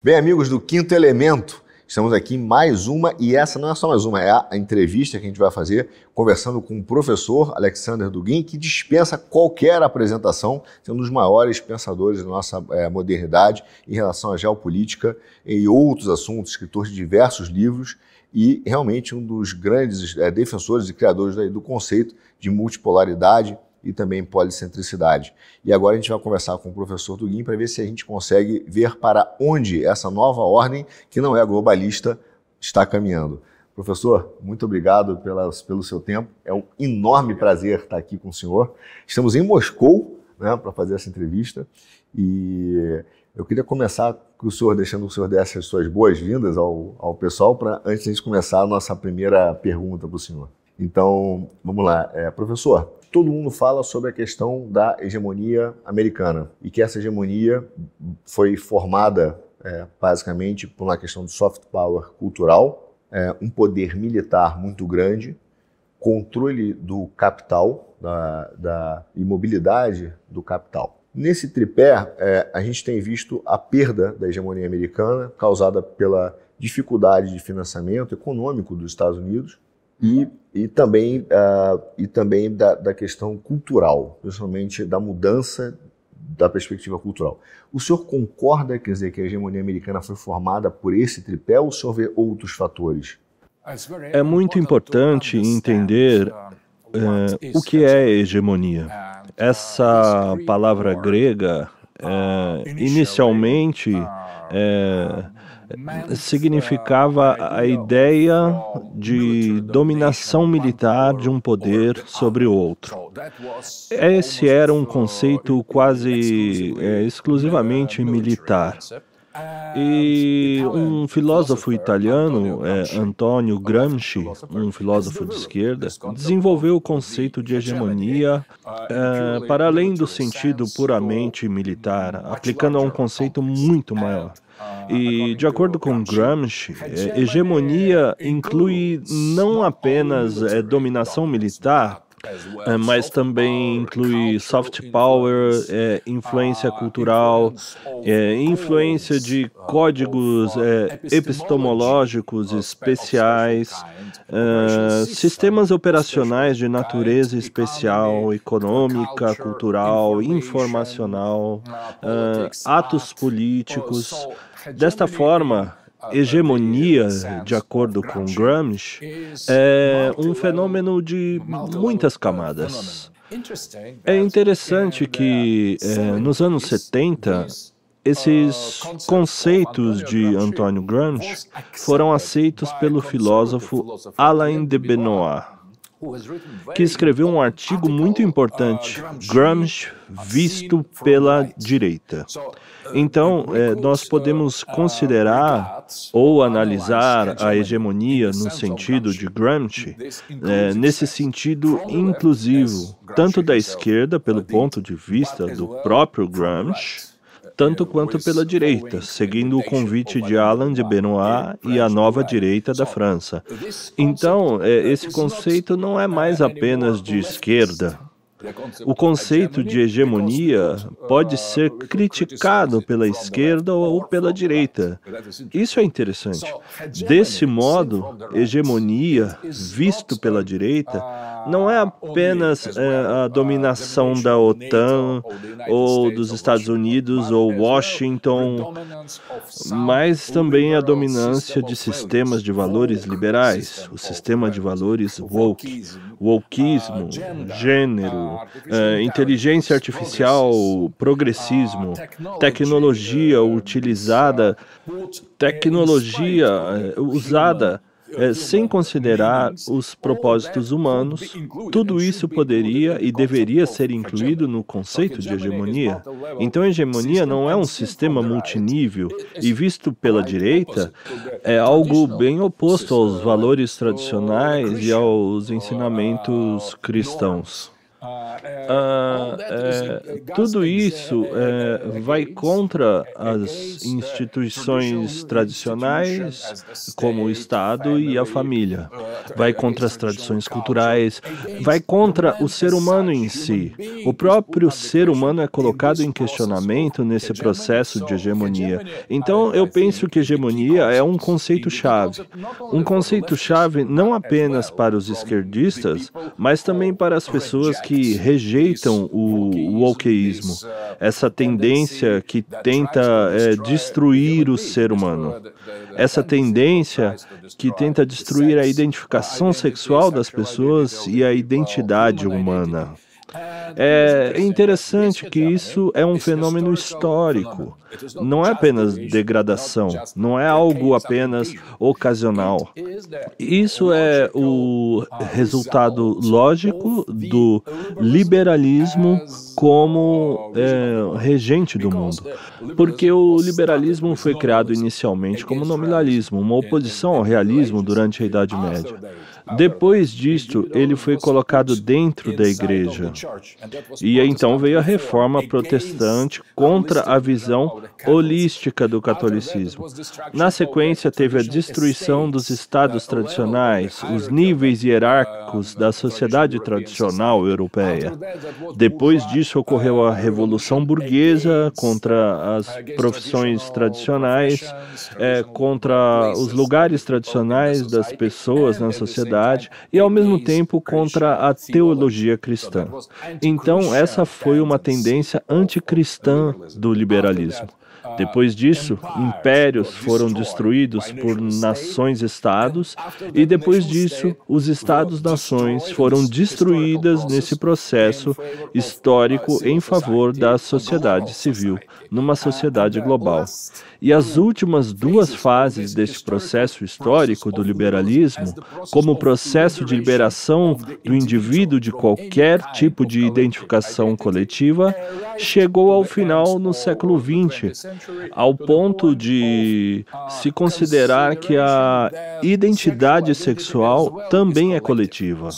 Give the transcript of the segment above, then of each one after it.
Bem, amigos do Quinto Elemento, estamos aqui em mais uma, e essa não é só mais uma, é a entrevista que a gente vai fazer conversando com o professor Alexander Dugin, que dispensa qualquer apresentação, sendo um dos maiores pensadores da nossa é, modernidade em relação à geopolítica e outros assuntos, escritor de diversos livros e realmente um dos grandes é, defensores e criadores do conceito de multipolaridade e também policentricidade. E agora a gente vai conversar com o professor Dugin para ver se a gente consegue ver para onde essa nova ordem, que não é globalista, está caminhando. Professor, muito obrigado pela, pelo seu tempo. É um enorme prazer estar aqui com o senhor. Estamos em Moscou né, para fazer essa entrevista e eu queria começar com o senhor, deixando o senhor desse as suas boas-vindas ao, ao pessoal, para antes de a gente começar a nossa primeira pergunta para o senhor. Então, vamos lá. É, professor, todo mundo fala sobre a questão da hegemonia americana e que essa hegemonia foi formada é, basicamente por uma questão de soft power cultural, é, um poder militar muito grande, controle do capital, da, da imobilidade do capital. Nesse tripé, é, a gente tem visto a perda da hegemonia americana causada pela dificuldade de financiamento econômico dos Estados Unidos e, e também, uh, e também da, da questão cultural, principalmente da mudança da perspectiva cultural. O senhor concorda, quer dizer, que a hegemonia americana foi formada por esse tripé ou o senhor vê outros fatores? É muito importante entender é, o que é hegemonia. Essa palavra grega, é, inicialmente, é, significava a ideia de dominação militar de um poder sobre o outro. Esse era um conceito quase é, exclusivamente militar. E um filósofo italiano, é, Antonio Gramsci, um filósofo de esquerda, desenvolveu o conceito de hegemonia é, para além do sentido puramente militar, aplicando a um conceito muito maior. E, de acordo com Gramsci, é, hegemonia inclui não apenas é, dominação militar, é, mas também inclui soft power, é, influência cultural, é, influência de códigos é, epistemológicos especiais, é, sistemas operacionais de natureza especial, econômica, cultural, informacional, é, atos políticos. Desta forma, hegemonia, de acordo com Gramsci, é um fenômeno de muitas camadas. É interessante que é, nos anos 70, esses conceitos de Antônio Gramsci foram aceitos pelo filósofo Alain de Benoit, que escreveu um artigo muito importante, Gramsci visto pela direita. Então, é, nós podemos considerar ou analisar a hegemonia no sentido de Gramsci, é, nesse sentido inclusivo, tanto da esquerda, pelo ponto de vista do próprio Gramsci, tanto quanto pela direita, seguindo o convite de Alain de Benoit e a nova direita da França. Então, é, esse conceito não é mais apenas de esquerda, o conceito de hegemonia pode ser criticado pela esquerda ou pela direita. Isso é interessante. Desse modo, hegemonia, visto pela direita, não é apenas é, a dominação da OTAN ou dos Estados Unidos ou Washington, mas também a dominância de sistemas de valores liberais, o sistema de valores woke, wokeismo, gênero, é, inteligência artificial, progressismo, tecnologia utilizada, tecnologia é, usada é, sem considerar os propósitos humanos, tudo isso poderia e deveria ser incluído no conceito de hegemonia. Então, a hegemonia não é um sistema multinível e, visto pela direita, é algo bem oposto aos valores tradicionais e aos ensinamentos cristãos. Uh, tudo isso é, vai contra as instituições tradicionais, como o Estado e a família, vai contra as tradições culturais, vai contra o ser humano em si. O próprio ser humano é colocado em questionamento nesse processo de hegemonia. Então, eu penso que hegemonia é um conceito-chave. Um conceito-chave não apenas para os esquerdistas, mas também para as pessoas que rejeitam o, o wokeísmo, essa tendência que tenta é, destruir o ser humano, essa tendência que tenta destruir a identificação sexual das pessoas e a identidade humana. É interessante que isso é um fenômeno histórico. Não é apenas degradação, não é algo apenas ocasional. Isso é o resultado lógico do liberalismo como é, regente do mundo. Porque o liberalismo foi criado inicialmente como nominalismo, uma oposição ao realismo durante a Idade Média. Depois disto, ele foi colocado dentro da igreja. E então veio a reforma protestante contra a visão holística do catolicismo. Na sequência, teve a destruição dos estados tradicionais, os níveis hierárquicos da sociedade tradicional europeia. Depois disso, ocorreu a Revolução Burguesa contra as profissões tradicionais, é, contra os lugares tradicionais das pessoas na sociedade e, ao mesmo tempo, contra a teologia cristã. Então, essa foi uma tendência anticristã do liberalismo. Depois disso, impérios foram destruídos por nações-estados, e depois disso, os estados-nações foram destruídas nesse processo histórico em favor da sociedade civil, numa sociedade global. E as últimas duas fases deste processo histórico do liberalismo, como processo de liberação do indivíduo de qualquer tipo de identificação coletiva, chegou ao final no século XX, ao ponto de se considerar que a identidade sexual também é coletiva,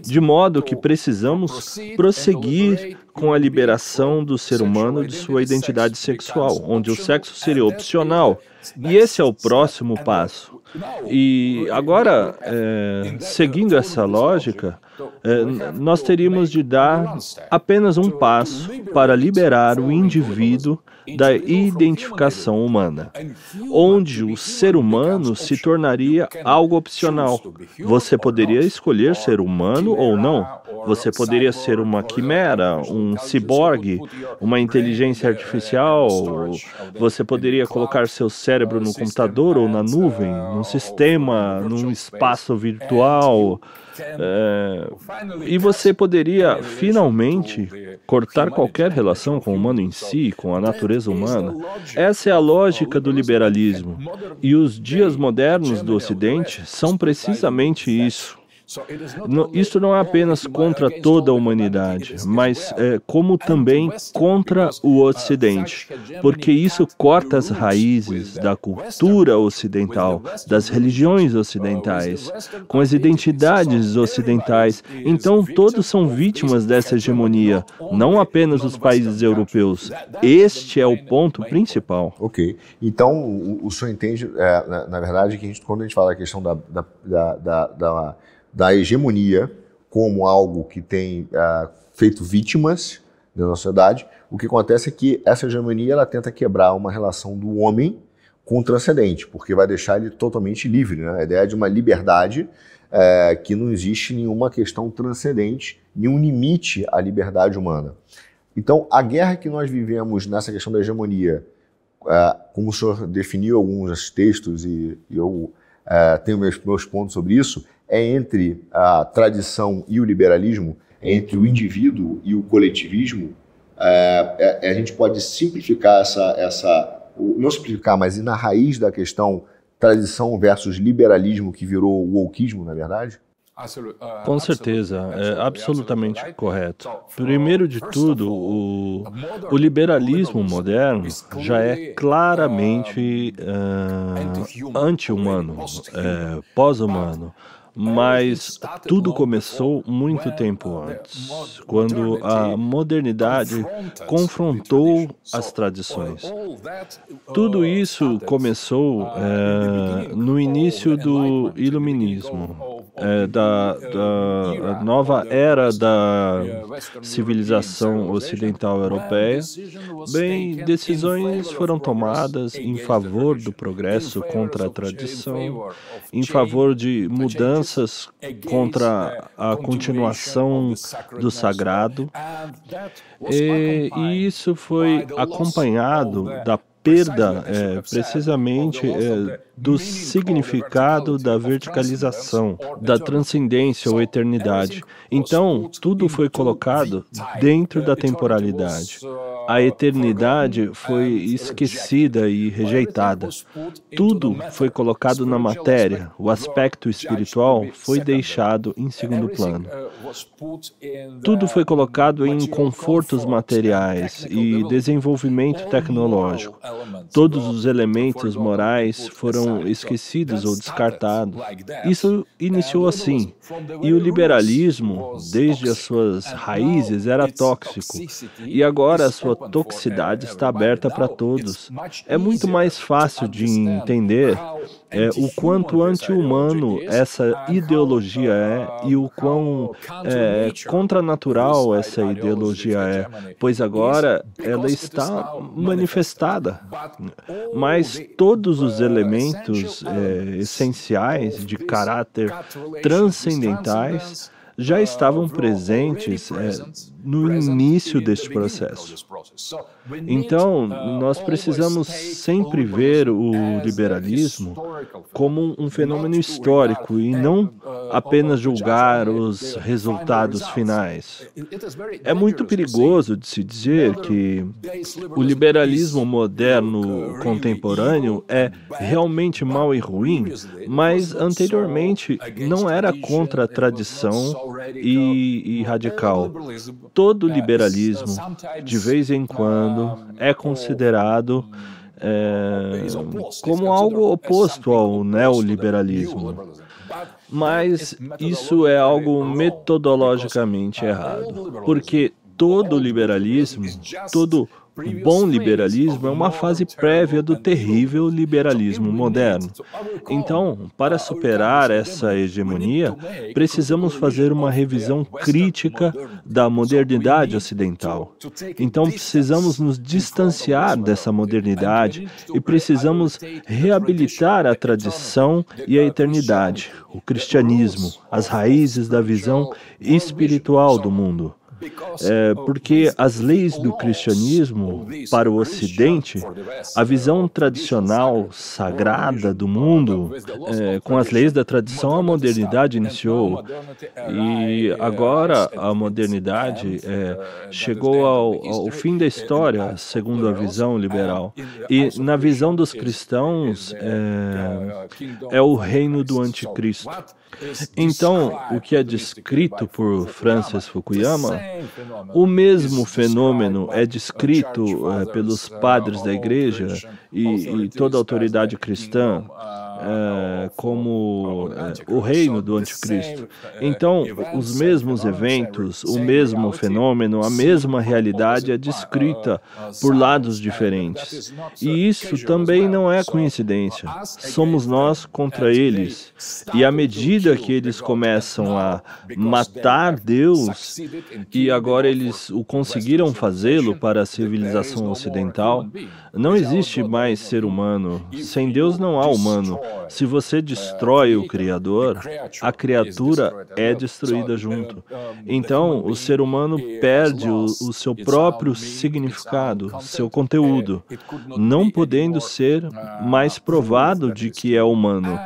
de modo que precisamos prosseguir com a liberação do ser humano de sua identidade sexual, onde o sexo seria opcional. E esse é o próximo passo. E agora, é, seguindo essa lógica, é, nós teríamos de dar apenas um passo para liberar o indivíduo da identificação humana, onde o ser humano se tornaria algo opcional. Você poderia escolher ser humano ou não. Você poderia ser uma quimera, um ciborgue, uma inteligência artificial. Você poderia colocar seu cérebro no computador ou na nuvem, num sistema, num espaço virtual. É, e você poderia finalmente cortar qualquer relação com o humano em si, com a natureza humana. Essa é a lógica do liberalismo. E os dias modernos do Ocidente são precisamente isso. Isso não é apenas contra toda a humanidade, mas é, como também contra o Ocidente, porque isso corta as raízes da cultura ocidental, das religiões ocidentais, com as identidades ocidentais. Então, todos são vítimas dessa hegemonia, não apenas os países europeus. Este é o ponto principal. Ok. Então, o, o senhor entende, é, na, na, verdade, que a gente, quando a gente fala a questão da, da, da, da da hegemonia como algo que tem uh, feito vítimas da sociedade, o que acontece é que essa hegemonia ela tenta quebrar uma relação do homem com o transcendente, porque vai deixar ele totalmente livre. Né? A ideia de uma liberdade é, que não existe nenhuma questão transcendente, nenhum limite à liberdade humana. Então, a guerra que nós vivemos nessa questão da hegemonia, é, como o senhor definiu alguns textos e, e eu é, tenho meus, meus pontos sobre isso, é entre a tradição e o liberalismo, é entre o indivíduo e o coletivismo. É, é, a gente pode simplificar essa, essa, não simplificar, mas ir na raiz da questão tradição versus liberalismo que virou o wokeismo, na verdade? Uh, Com certeza, é absolutamente correto. Primeiro de tudo, o, o liberalismo moderno já é claramente uh, anti-humano, é, pós-humano Mas tudo começou muito tempo antes, quando a modernidade confrontou as tradições. Tudo isso começou é, no início do Iluminismo, é, da, da nova era da civilização ocidental europeia. Bem, decisões foram tomadas em favor do progresso contra a tradição, em favor de mudanças contra a continuação do sagrado, e, e isso foi acompanhado da perda é, precisamente é, do significado da verticalização, da transcendência ou eternidade. Então, tudo foi colocado dentro da temporalidade. A eternidade foi esquecida e rejeitada. Tudo foi colocado na matéria. O aspecto espiritual foi deixado em segundo plano. Tudo foi colocado em confortos materiais e desenvolvimento tecnológico. Todos os elementos morais foram esquecidos ou descartados. Isso iniciou assim. E o liberalismo, desde as suas raízes, era tóxico. E agora a sua toxicidade está aberta para todos. É muito mais fácil de entender é, o quanto anti-humano essa ideologia é e o quão é, contranatural essa ideologia é, pois agora ela está manifestada. Mas todos os elementos é, essenciais de caráter transcendentais já estavam presentes é, no início deste processo. Então, nós precisamos sempre ver o liberalismo como um fenômeno histórico e não apenas julgar os resultados finais. É muito perigoso de se dizer que o liberalismo moderno contemporâneo é realmente mau e ruim, mas anteriormente não era contra a tradição e, e radical todo liberalismo, de vez em quando, é considerado é, como algo oposto ao neoliberalismo. Mas isso é algo metodologicamente errado, porque todo liberalismo, todo o bom liberalismo é uma fase prévia do terrível liberalismo moderno. Então, para superar essa hegemonia, precisamos fazer uma revisão crítica da modernidade ocidental. Então, precisamos nos distanciar dessa modernidade e precisamos reabilitar a tradição e a eternidade, o cristianismo, as raízes da visão espiritual do mundo. É, porque as leis do cristianismo para o Ocidente, a visão tradicional sagrada do mundo, é, com as leis da tradição, a modernidade iniciou. E agora a modernidade é, chegou ao, ao fim da história, segundo a visão liberal. E na visão dos cristãos, é, é o reino do anticristo. Então, o que é descrito por Francis Fukuyama, o mesmo fenômeno é descrito é, pelos padres da igreja e, e toda a autoridade cristã é, como é, o reino do anticristo. Então, os mesmos eventos, o mesmo fenômeno, a mesma realidade é descrita por lados diferentes. E isso também não é coincidência. Somos nós contra eles. E à medida que eles começam a matar Deus, e agora eles o conseguiram fazê-lo para a civilização ocidental, não existe mais ser humano. Sem Deus não há humano. Se você destrói o Criador, a criatura é destruída junto. Então, o ser humano perde o, o seu próprio significado, seu conteúdo, não podendo ser mais provado de que é humano.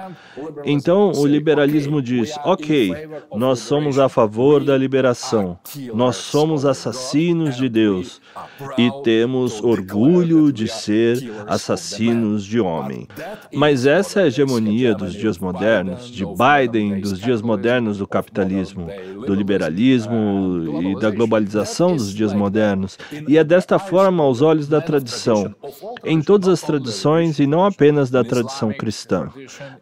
Então, o liberalismo diz: ok, nós somos a favor da liberação, nós somos assassinos de Deus e temos orgulho de ser assassinos de homem. Mas essa é hegemonia dos dias modernos, de Biden dos dias modernos do capitalismo, do liberalismo e da globalização dos dias modernos. E é desta forma aos olhos da tradição, em todas as tradições e não apenas da tradição cristã.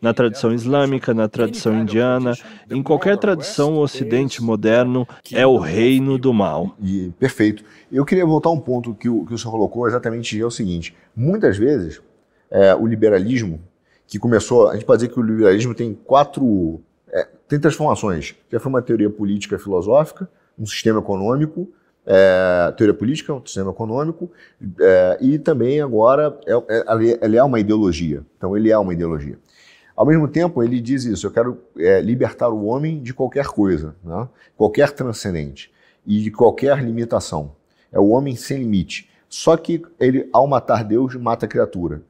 Na tradição islâmica, na tradição indiana, em qualquer tradição, o Ocidente moderno é o reino do mal. E, perfeito. Eu queria voltar a um ponto que o, que o senhor colocou exatamente é o seguinte: muitas vezes é, o liberalismo, que começou, a gente pode dizer que o liberalismo tem quatro, é, tem transformações. Já foi uma teoria política filosófica, um sistema econômico, é, teoria política, um sistema econômico, é, e também agora é, é, ele é uma ideologia. Então ele é uma ideologia. Ao mesmo tempo, ele diz isso: eu quero é, libertar o homem de qualquer coisa, né? qualquer transcendente e de qualquer limitação. É o homem sem limite. Só que ele, ao matar Deus, mata a criatura.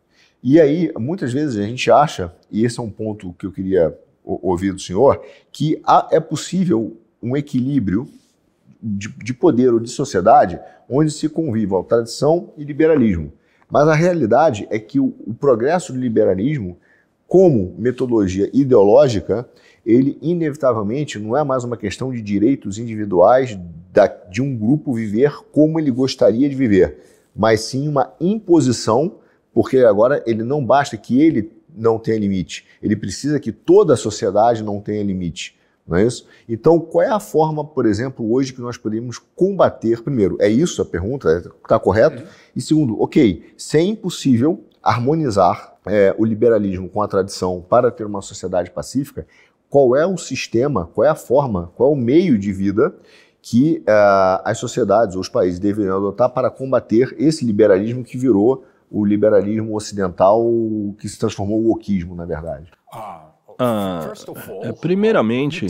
E aí, muitas vezes a gente acha, e esse é um ponto que eu queria ouvir do senhor, que há, é possível um equilíbrio de, de poder ou de sociedade onde se convivam tradição e liberalismo. Mas a realidade é que o, o progresso do liberalismo, como metodologia ideológica, ele inevitavelmente não é mais uma questão de direitos individuais da, de um grupo viver como ele gostaria de viver, mas sim uma imposição, porque agora ele não basta que ele não tenha limite, ele precisa que toda a sociedade não tenha limite. Não é isso? Então, qual é a forma, por exemplo, hoje que nós podemos combater? Primeiro, é isso a pergunta? Está correto? Uhum. E segundo, ok, se é impossível harmonizar é, o liberalismo com a tradição para ter uma sociedade pacífica, qual é o sistema, qual é a forma, qual é o meio de vida que uh, as sociedades ou os países deveriam adotar para combater esse liberalismo que virou o liberalismo ocidental que se transformou o wokismo, na verdade. Ah, ah, é, primeiramente,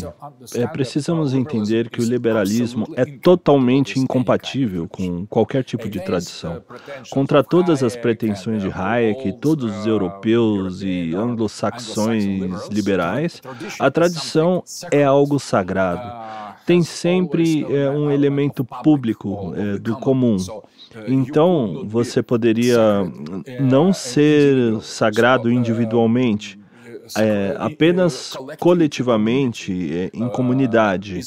é, precisamos entender que o liberalismo é totalmente incompatível com qualquer tipo de tradição. Contra todas as pretensões de Hayek e todos os europeus e anglo-saxões liberais, a tradição é algo sagrado tem sempre é, um elemento público é, do comum. Então, você poderia não ser sagrado individualmente, é, apenas coletivamente, é, em comunidade.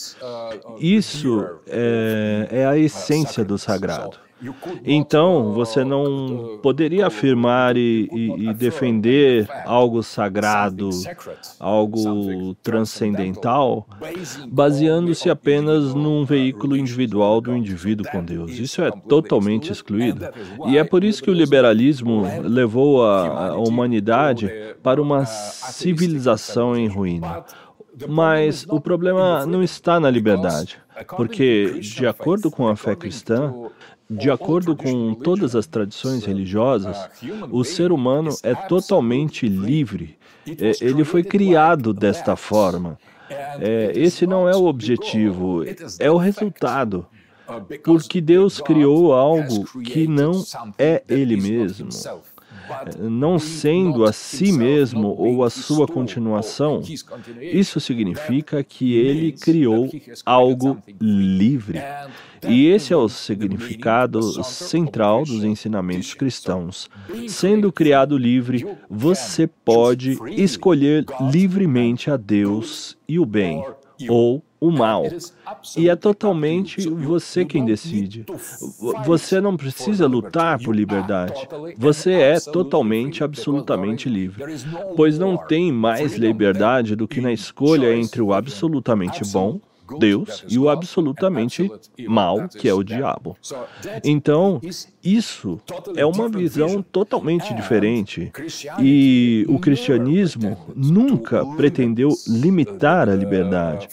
Isso é, é a essência do sagrado. Então, você não poderia afirmar e, e, e, defender algo sagrado, algo transcendental, baseando-se apenas num veículo individual do indivíduo com Deus. Isso é totalmente excluído. E é por isso que o liberalismo levou a, a humanidade para uma civilização em ruína. Mas o problema não está na liberdade, porque, de acordo com a fé cristã, de acordo com todas as tradições religiosas, o ser humano é totalmente livre. É, ele foi criado desta forma. É, esse não é o objetivo, é o resultado. Porque Deus criou algo que não é Ele mesmo não sendo a si mesmo ou a sua continuação, isso significa que ele criou algo livre. E esse é o significado central dos ensinamentos cristãos. Sendo criado livre, você pode escolher livremente a Deus e o bem, ou o mal. E é totalmente você quem decide. Você não precisa lutar por liberdade. Você é totalmente, absolutamente livre. Pois não tem mais liberdade do que na escolha entre o absolutamente bom Deus e o absolutamente mal, que é o diabo. Então, isso é uma visão totalmente diferente. E o cristianismo nunca pretendeu limitar a liberdade,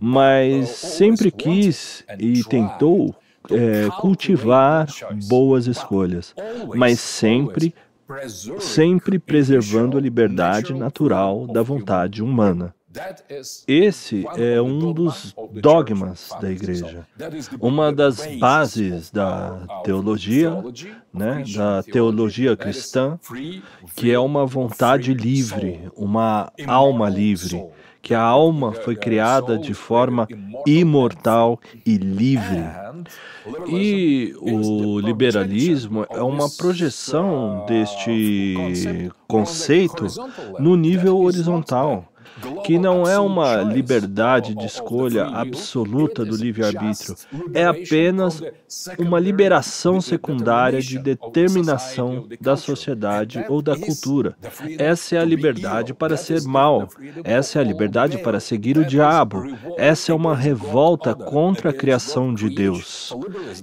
mas sempre quis e tentou é, cultivar boas escolhas, mas sempre sempre preservando a liberdade natural da vontade humana. Esse é um dos dogmas da igreja, uma das bases da teologia, né, da teologia cristã, que é uma vontade livre, uma alma livre, que a alma foi criada de forma imortal e livre. E o liberalismo é uma projeção deste conceito no nível horizontal que não é uma liberdade de escolha absoluta do livre-arbítrio, é apenas uma liberação secundária de determinação da sociedade ou da cultura. Essa é a liberdade para ser mal, essa é a liberdade para seguir o diabo, essa é uma revolta contra a criação de Deus.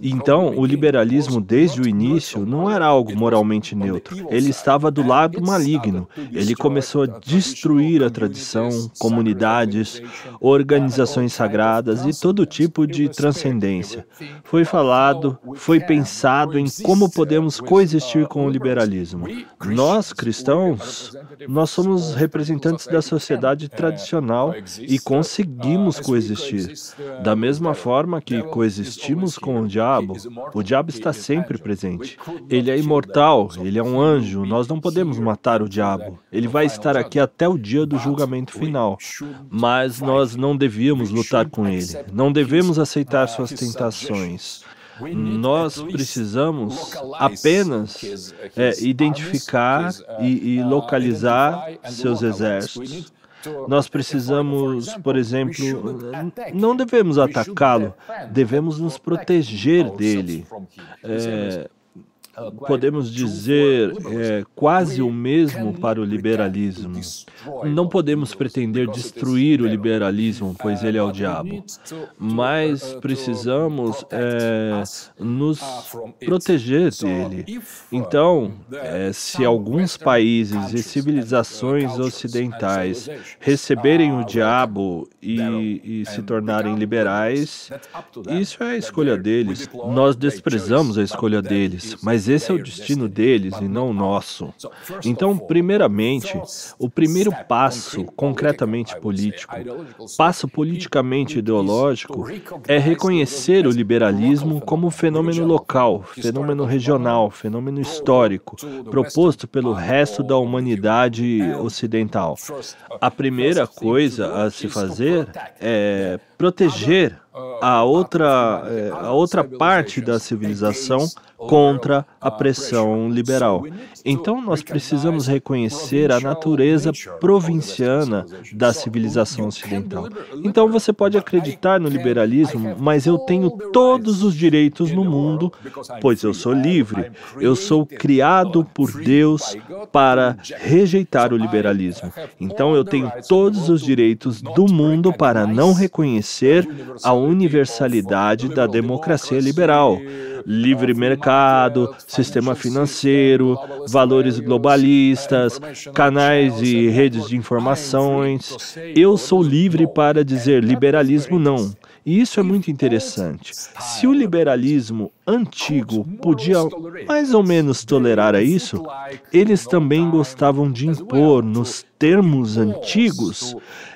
Então, o liberalismo, desde o início, não era algo moralmente neutro, ele estava do lado maligno, ele começou a destruir a tradição comunidades, organizações sagradas e todo tipo de transcendência. Foi falado, foi pensado em como podemos coexistir com o liberalismo. Nós, cristãos, nós somos representantes da sociedade tradicional e conseguimos coexistir. Da mesma forma que coexistimos com o diabo, o diabo está sempre presente. Ele é imortal, ele é um anjo, nós não podemos matar o diabo. Ele vai estar aqui até o dia do julgamento final. Mas nós não devíamos lutar com ele, não devemos aceitar suas tentações. Nós precisamos apenas é, identificar e, e localizar seus exércitos. Nós precisamos, por exemplo, não devemos atacá-lo, devemos nos proteger dele. É, podemos dizer, é, quase o mesmo para o liberalismo. Não podemos pretender destruir o liberalismo, pois ele é o diabo, mas precisamos é, nos proteger dele. Então, é, se alguns países e civilizações ocidentais receberem o diabo e, e se tornarem liberais, isso é a escolha deles. Nós desprezamos a escolha deles, mas mas esse é o destino deles e não o nosso. Então, primeiramente, o primeiro passo concretamente político, passo politicamente ideológico, é reconhecer o liberalismo como fenômeno local, fenômeno regional, fenômeno histórico, proposto pelo resto da humanidade ocidental. A primeira coisa a se fazer é proteger a outra, é, a outra parte da civilização contra a pressão liberal. Então, nós precisamos reconhecer a natureza provinciana da civilização ocidental. Então, você pode acreditar no liberalismo, mas eu tenho todos os direitos no mundo, pois eu sou livre. Eu sou criado por Deus para rejeitar o liberalismo. Então, eu tenho todos os direitos do mundo para não reconhecer a universalidade da democracia liberal livre mercado, sistema financeiro, valores globalistas, canais e redes de informações. Eu sou livre para dizer liberalismo não. E isso é muito interessante. Se o liberalismo antigo podia mais ou menos tolerar isso, eles também gostavam de impor nos termos antigos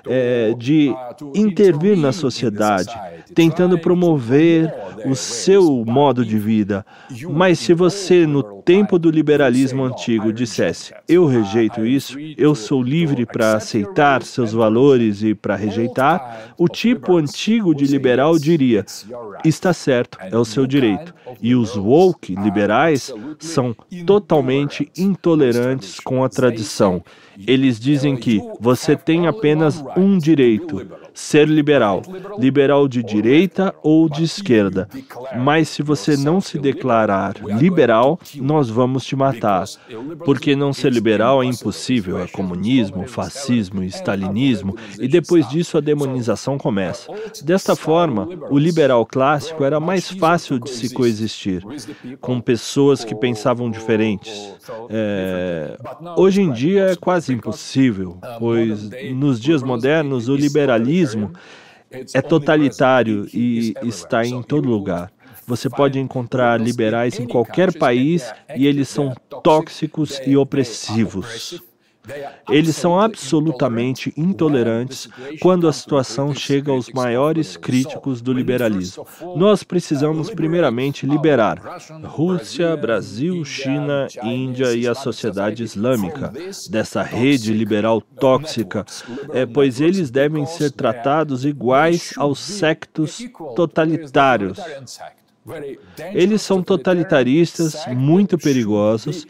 é, de intervir na sociedade, tentando promover o seu modo de vida. Mas se você, no tempo do liberalismo antigo, dissesse: Eu rejeito isso, eu sou livre para aceitar seus valores e para rejeitar, o tipo antigo de liberal diria: Está certo, é o seu direito. E os woke liberais são totalmente intolerantes com a tradição. Eles dizem que você tem apenas um direito: ser liberal, liberal de direita ou de esquerda. Mas se você não se declarar liberal, nós vamos te matar. Porque não ser liberal é impossível, é comunismo, fascismo, stalinismo, e depois disso a demonização começa. Desta forma, o liberal clássico era mais fácil de se coexistir com pessoas que pensavam diferentes. É... Hoje em dia é quase impossível, pois nos dias modernos o liberalismo é totalitário e está em todo lugar. Você pode encontrar liberais em qualquer país e eles são tóxicos e opressivos. Eles são absolutamente intolerantes quando a situação chega aos maiores críticos do liberalismo. Nós precisamos, primeiramente, liberar Rússia, Brasil, China, Índia e a sociedade islâmica dessa rede liberal tóxica, é, pois eles devem ser tratados iguais aos sectos totalitários. Eles são totalitaristas, muito perigosos,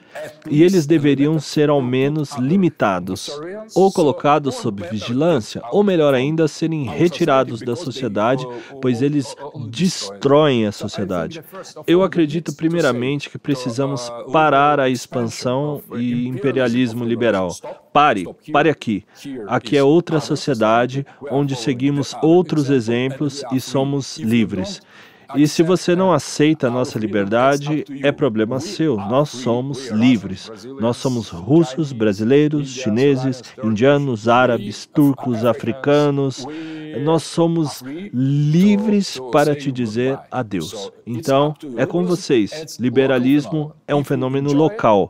e eles deveriam ser ao menos limitados, ou colocados sob vigilância, ou melhor ainda, serem retirados da sociedade, pois eles destroem a sociedade. Eu acredito, primeiramente, que precisamos parar a expansão e imperialismo liberal. Pare, pare aqui. Aqui é outra sociedade onde seguimos outros exemplos e somos livres. E se você não aceita a nossa liberdade, é problema seu. Nós somos livres. Nós somos russos, brasileiros, chineses, indianos, árabes, turcos, africanos. Nós somos livres para te dizer adeus. Então, é com vocês. Liberalismo é um fenômeno local.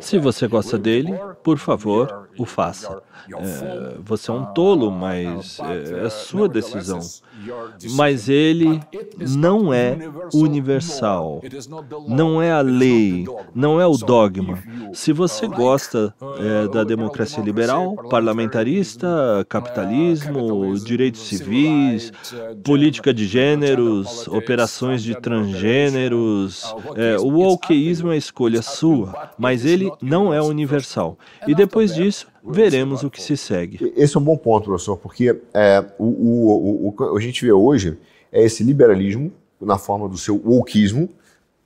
Se você gosta dele, por favor, o faça. É, você é um tolo, mas é, é sua decisão. Mas ele não é universal, não é a lei, não é o dogma. Se você gosta é, da democracia liberal, parlamentarista, capitalismo, direitos civis, política de gêneros, operações de transgêneros, é, o wokeísmo é escolha sua, mas ele não é universal. E depois disso, veremos o que se segue. Esse é um bom ponto, professor, porque é, o, o, o, o, a gente vê hoje é esse liberalismo, na forma do seu wokeismo,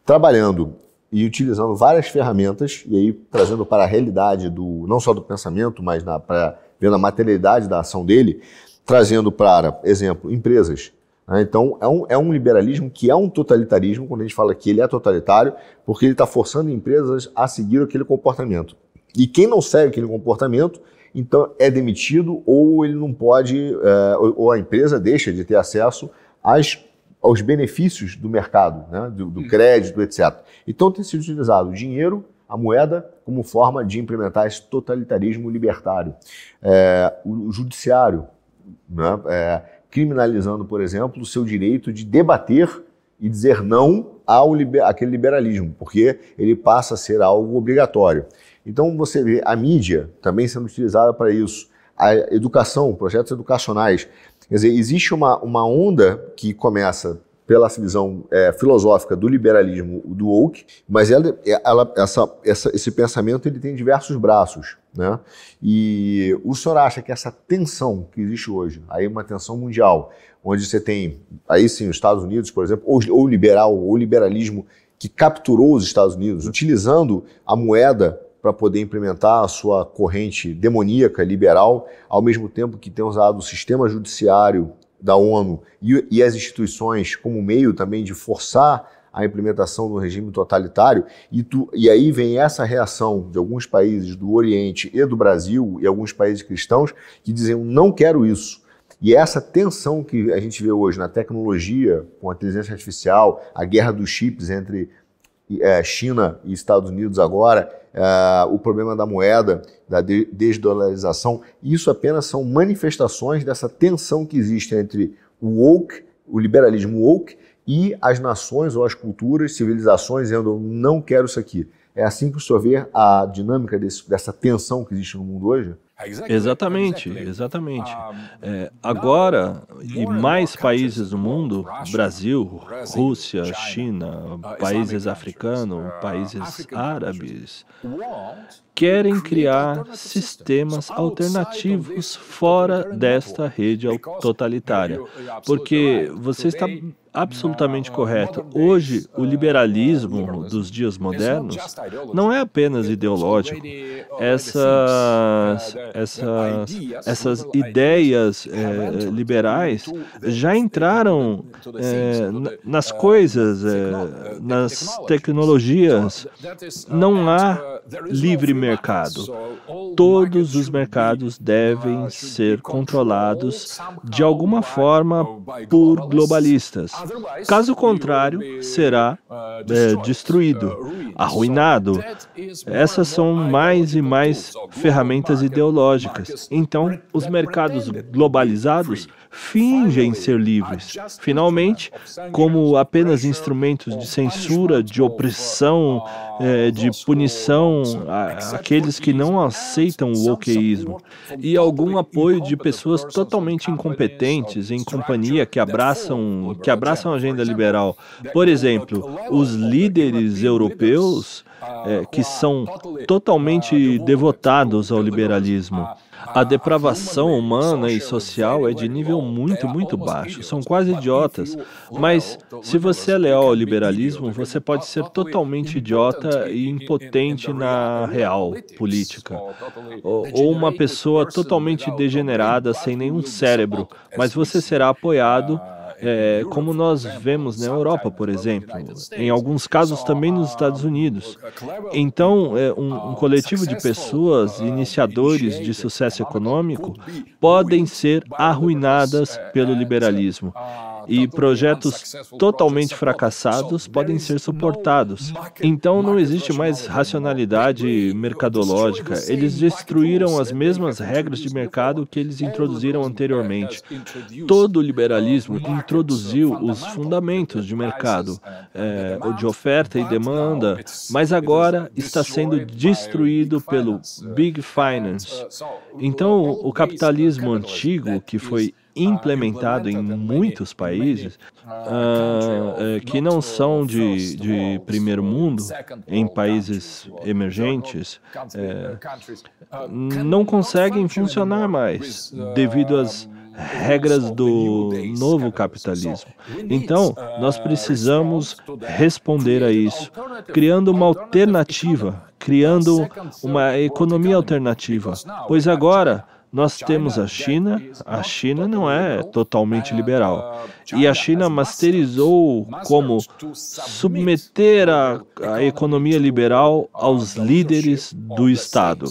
trabalhando e utilizando várias ferramentas, e aí trazendo para a realidade do não só do pensamento, mas na, para vendo a materialidade da ação dele, trazendo para, exemplo, empresas. Né? Então, é um, é um liberalismo que é um totalitarismo, quando a gente fala que ele é totalitário, porque ele está forçando empresas a seguir aquele comportamento. E quem não segue aquele comportamento, então é demitido ou ele não pode, é, ou a empresa deixa de ter acesso às, aos benefícios do mercado, né, do, do crédito, etc. Então tem sido utilizado o dinheiro, a moeda, como forma de implementar esse totalitarismo libertário. É, o, o, judiciário, né, é, criminalizando, por exemplo, o seu direito de debater e dizer não ao liber, àquele liberalismo, porque ele passa a ser algo obrigatório. Então você vê a mídia também sendo utilizada para isso, a educação, projetos educacionais. Quer dizer, existe uma, uma onda que começa pela visão é, filosófica do liberalismo do woke, mas ela, ela, essa, essa, esse pensamento ele tem diversos braços. Né? E o senhor acha que essa tensão que existe hoje, aí uma tensão mundial, onde você tem, aí sim, os Estados Unidos, por exemplo, ou, ou liberal, ou liberalismo que capturou os Estados Unidos, utilizando a moeda para poder implementar a sua corrente demoníaca, liberal, ao mesmo tempo que tem usado o sistema judiciário da ONU e, e as instituições como meio também de forçar a implementação do regime totalitário, e, tu, e aí vem essa reação de alguns países do Oriente e do Brasil e alguns países cristãos que dizem não quero isso. E essa tensão que a gente vê hoje na tecnologia, com a inteligência artificial, a guerra dos chips entre é, China e Estados Unidos agora, é, o problema da moeda, da desdolarização, isso apenas são manifestações dessa tensão que existe entre o woke, o liberalismo woke, e as nações ou as culturas, civilizações dizendo não quero isso aqui. É assim que o senhor vê a dinâmica desse, dessa tensão que existe no mundo hoje? Exatamente, exatamente. É, agora, e mais países do mundo, Brasil, Rússia, China, países africanos, países árabes, querem criar sistemas alternativos fora desta rede totalitária. Porque você está absolutamente correto. Hoje, o liberalismo dos dias modernos não é apenas ideológico. Essas essas, essas ideias é, liberais já entraram é, nas coisas, é, nas tecnologias. Não há livre mercado. Todos os mercados devem ser controlados de alguma forma por globalistas. Caso contrário, será é, destruído, arruinado. Essas são mais e mais ferramentas ideológicas. Então, os mercados globalizados fingem ser livres. Finalmente, como apenas instrumentos de censura, de opressão, é, de punição àqueles que não aceitam o wokeísmo e algum apoio de pessoas totalmente incompetentes em companhia que abraçam que abraçam a agenda liberal. Por exemplo, os líderes europeus é, que são totalmente devotados ao liberalismo. A depravação humana e social é de nível muito, muito baixo. São quase idiotas. Mas se você é leal ao liberalismo, você pode ser totalmente idiota e impotente na real política. Ou uma pessoa totalmente degenerada, sem nenhum cérebro, mas você será apoiado é, como nós vemos na Europa, por exemplo, em alguns casos também nos Estados Unidos. Então, é, um, um coletivo de pessoas, iniciadores de sucesso econômico, podem ser arruinadas pelo liberalismo e projetos totalmente fracassados podem ser suportados. Então não existe mais racionalidade mercadológica. Eles destruíram as mesmas regras de mercado que eles introduziram anteriormente. Todo o liberalismo introduziu os fundamentos de mercado, é, de oferta e demanda, mas agora está sendo destruído pelo Big Finance. Então o capitalismo antigo, que foi implementado em muitos países uh, que não são de, de primeiro mundo, em países emergentes, é, não conseguem funcionar mais devido às regras do novo capitalismo. Então, nós precisamos responder a isso, criando uma alternativa, criando uma economia alternativa, pois agora nós temos a China, a China não é totalmente liberal. E a China masterizou como submeter a, a economia liberal aos líderes do Estado.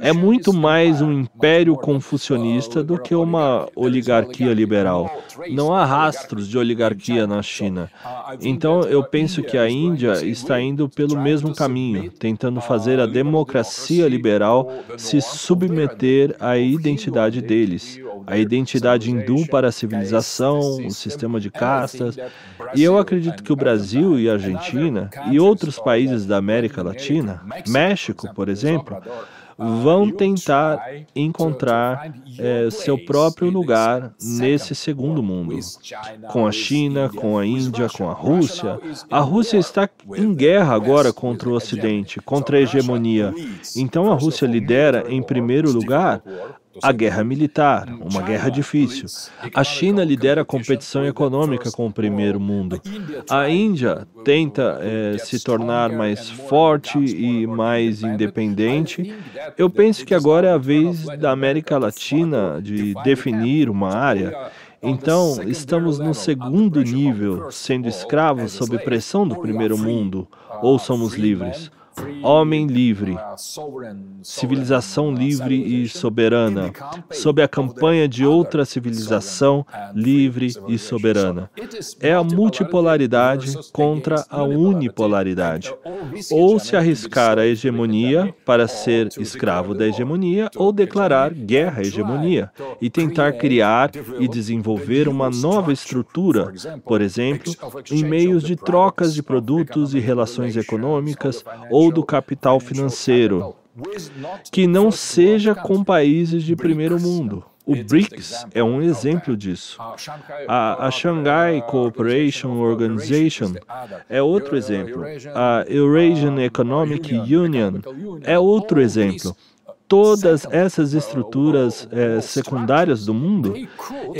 É muito mais um império confucionista do que uma oligarquia liberal. Não há rastros de oligarquia na China. Então, eu penso que a Índia está indo pelo mesmo caminho, tentando fazer a democracia liberal se submeter à identidade deles, a identidade hindu para a civilização, o sistema de castas. E eu acredito que o Brasil e a Argentina e outros países da América Latina, México, por exemplo, vão tentar encontrar é, seu próprio lugar nesse segundo mundo. Com a China, com a Índia, com a Rússia. A Rússia está em guerra agora contra o Ocidente, contra a hegemonia. Então a Rússia lidera, em primeiro lugar, a guerra militar, uma guerra difícil. A China lidera a competição econômica com o primeiro mundo. A Índia tenta é, se tornar mais forte e mais independente. Eu penso que agora é a vez da América Latina de definir uma área. Então, estamos no segundo nível, sendo escravos sob pressão do primeiro mundo, ou somos livres? Homem livre, civilização livre e soberana, sob a campanha de outra civilização livre e soberana. É a multipolaridade contra a unipolaridade. Ou se arriscar a hegemonia para ser escravo da hegemonia, ou declarar guerra à hegemonia e tentar criar e desenvolver uma nova estrutura, por exemplo, em meios de trocas de produtos e relações econômicas ou ou do capital financeiro, que não seja com países de primeiro mundo. O BRICS é um exemplo disso. A, a, Shanghai Cooperation Organization é outro exemplo. A Eurasian Economic Union é outro exemplo todas essas estruturas é, secundárias do mundo,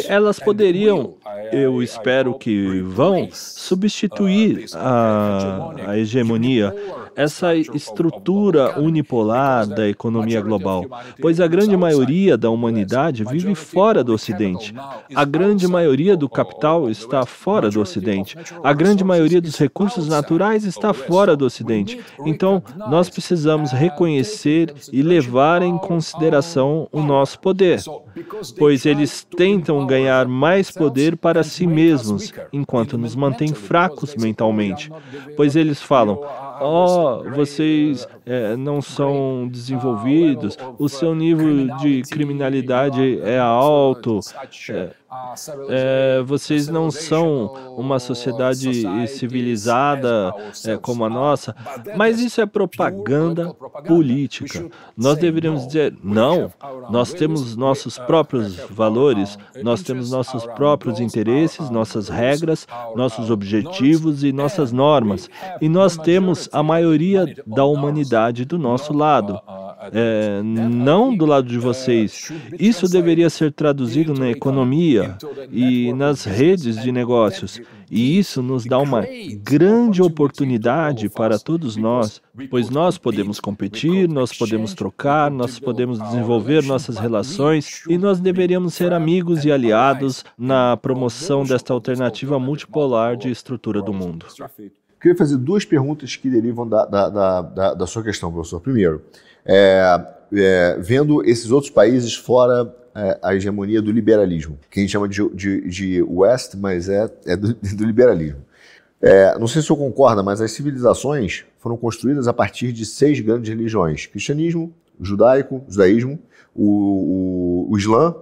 elas poderiam, eu espero que vão, substituir a, a hegemonia essa estrutura unipolar da economia global, pois a grande maioria da humanidade vive fora do Ocidente. A grande maioria do capital está fora do Ocidente. A grande maioria dos recursos naturais está fora do Ocidente. Então, nós precisamos reconhecer e levar em consideração o nosso poder, pois eles tentam ganhar mais poder para si mesmos, enquanto nos mantêm fracos mentalmente, pois eles falam: oh, vocês é, não são desenvolvidos, o seu nível de criminalidade é alto, é, é, vocês não são uma sociedade civilizada é, como a nossa, mas isso é propaganda política. Nós deveríamos dizer: não, nós temos nossos próprios valores, nós temos nossos próprios interesses, nossas regras, nossos objetivos e nossas normas, e nós temos a maioria da humanidade do nosso lado. É, não do lado de vocês. Isso deveria ser traduzido na economia e nas redes de negócios. E isso nos dá uma grande oportunidade para todos nós, pois nós podemos competir, nós podemos trocar, nós podemos desenvolver nossas relações e nós deveríamos ser amigos e aliados na promoção desta alternativa multipolar de estrutura do mundo. Queria fazer duas perguntas que derivam da, da, da, da sua questão, professor. Primeiro, é, é, vendo esses outros países fora é, a hegemonia do liberalismo, que a gente chama de, de, de West, mas é, é do, do liberalismo. É, não sei se senhor concorda, mas as civilizações foram construídas a partir de seis grandes religiões: cristianismo, judaico, judaísmo, o, o, o islã,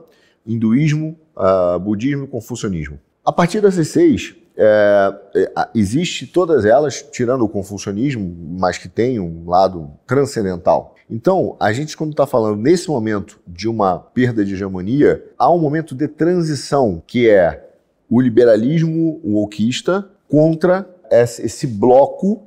hinduísmo, uh, budismo e confucionismo. A partir dessas seis, é, é, existe todas elas, tirando o confucionismo, mas que tem um lado transcendental. Então, a gente, quando está falando nesse momento de uma perda de hegemonia, há um momento de transição, que é o liberalismo wokista contra esse bloco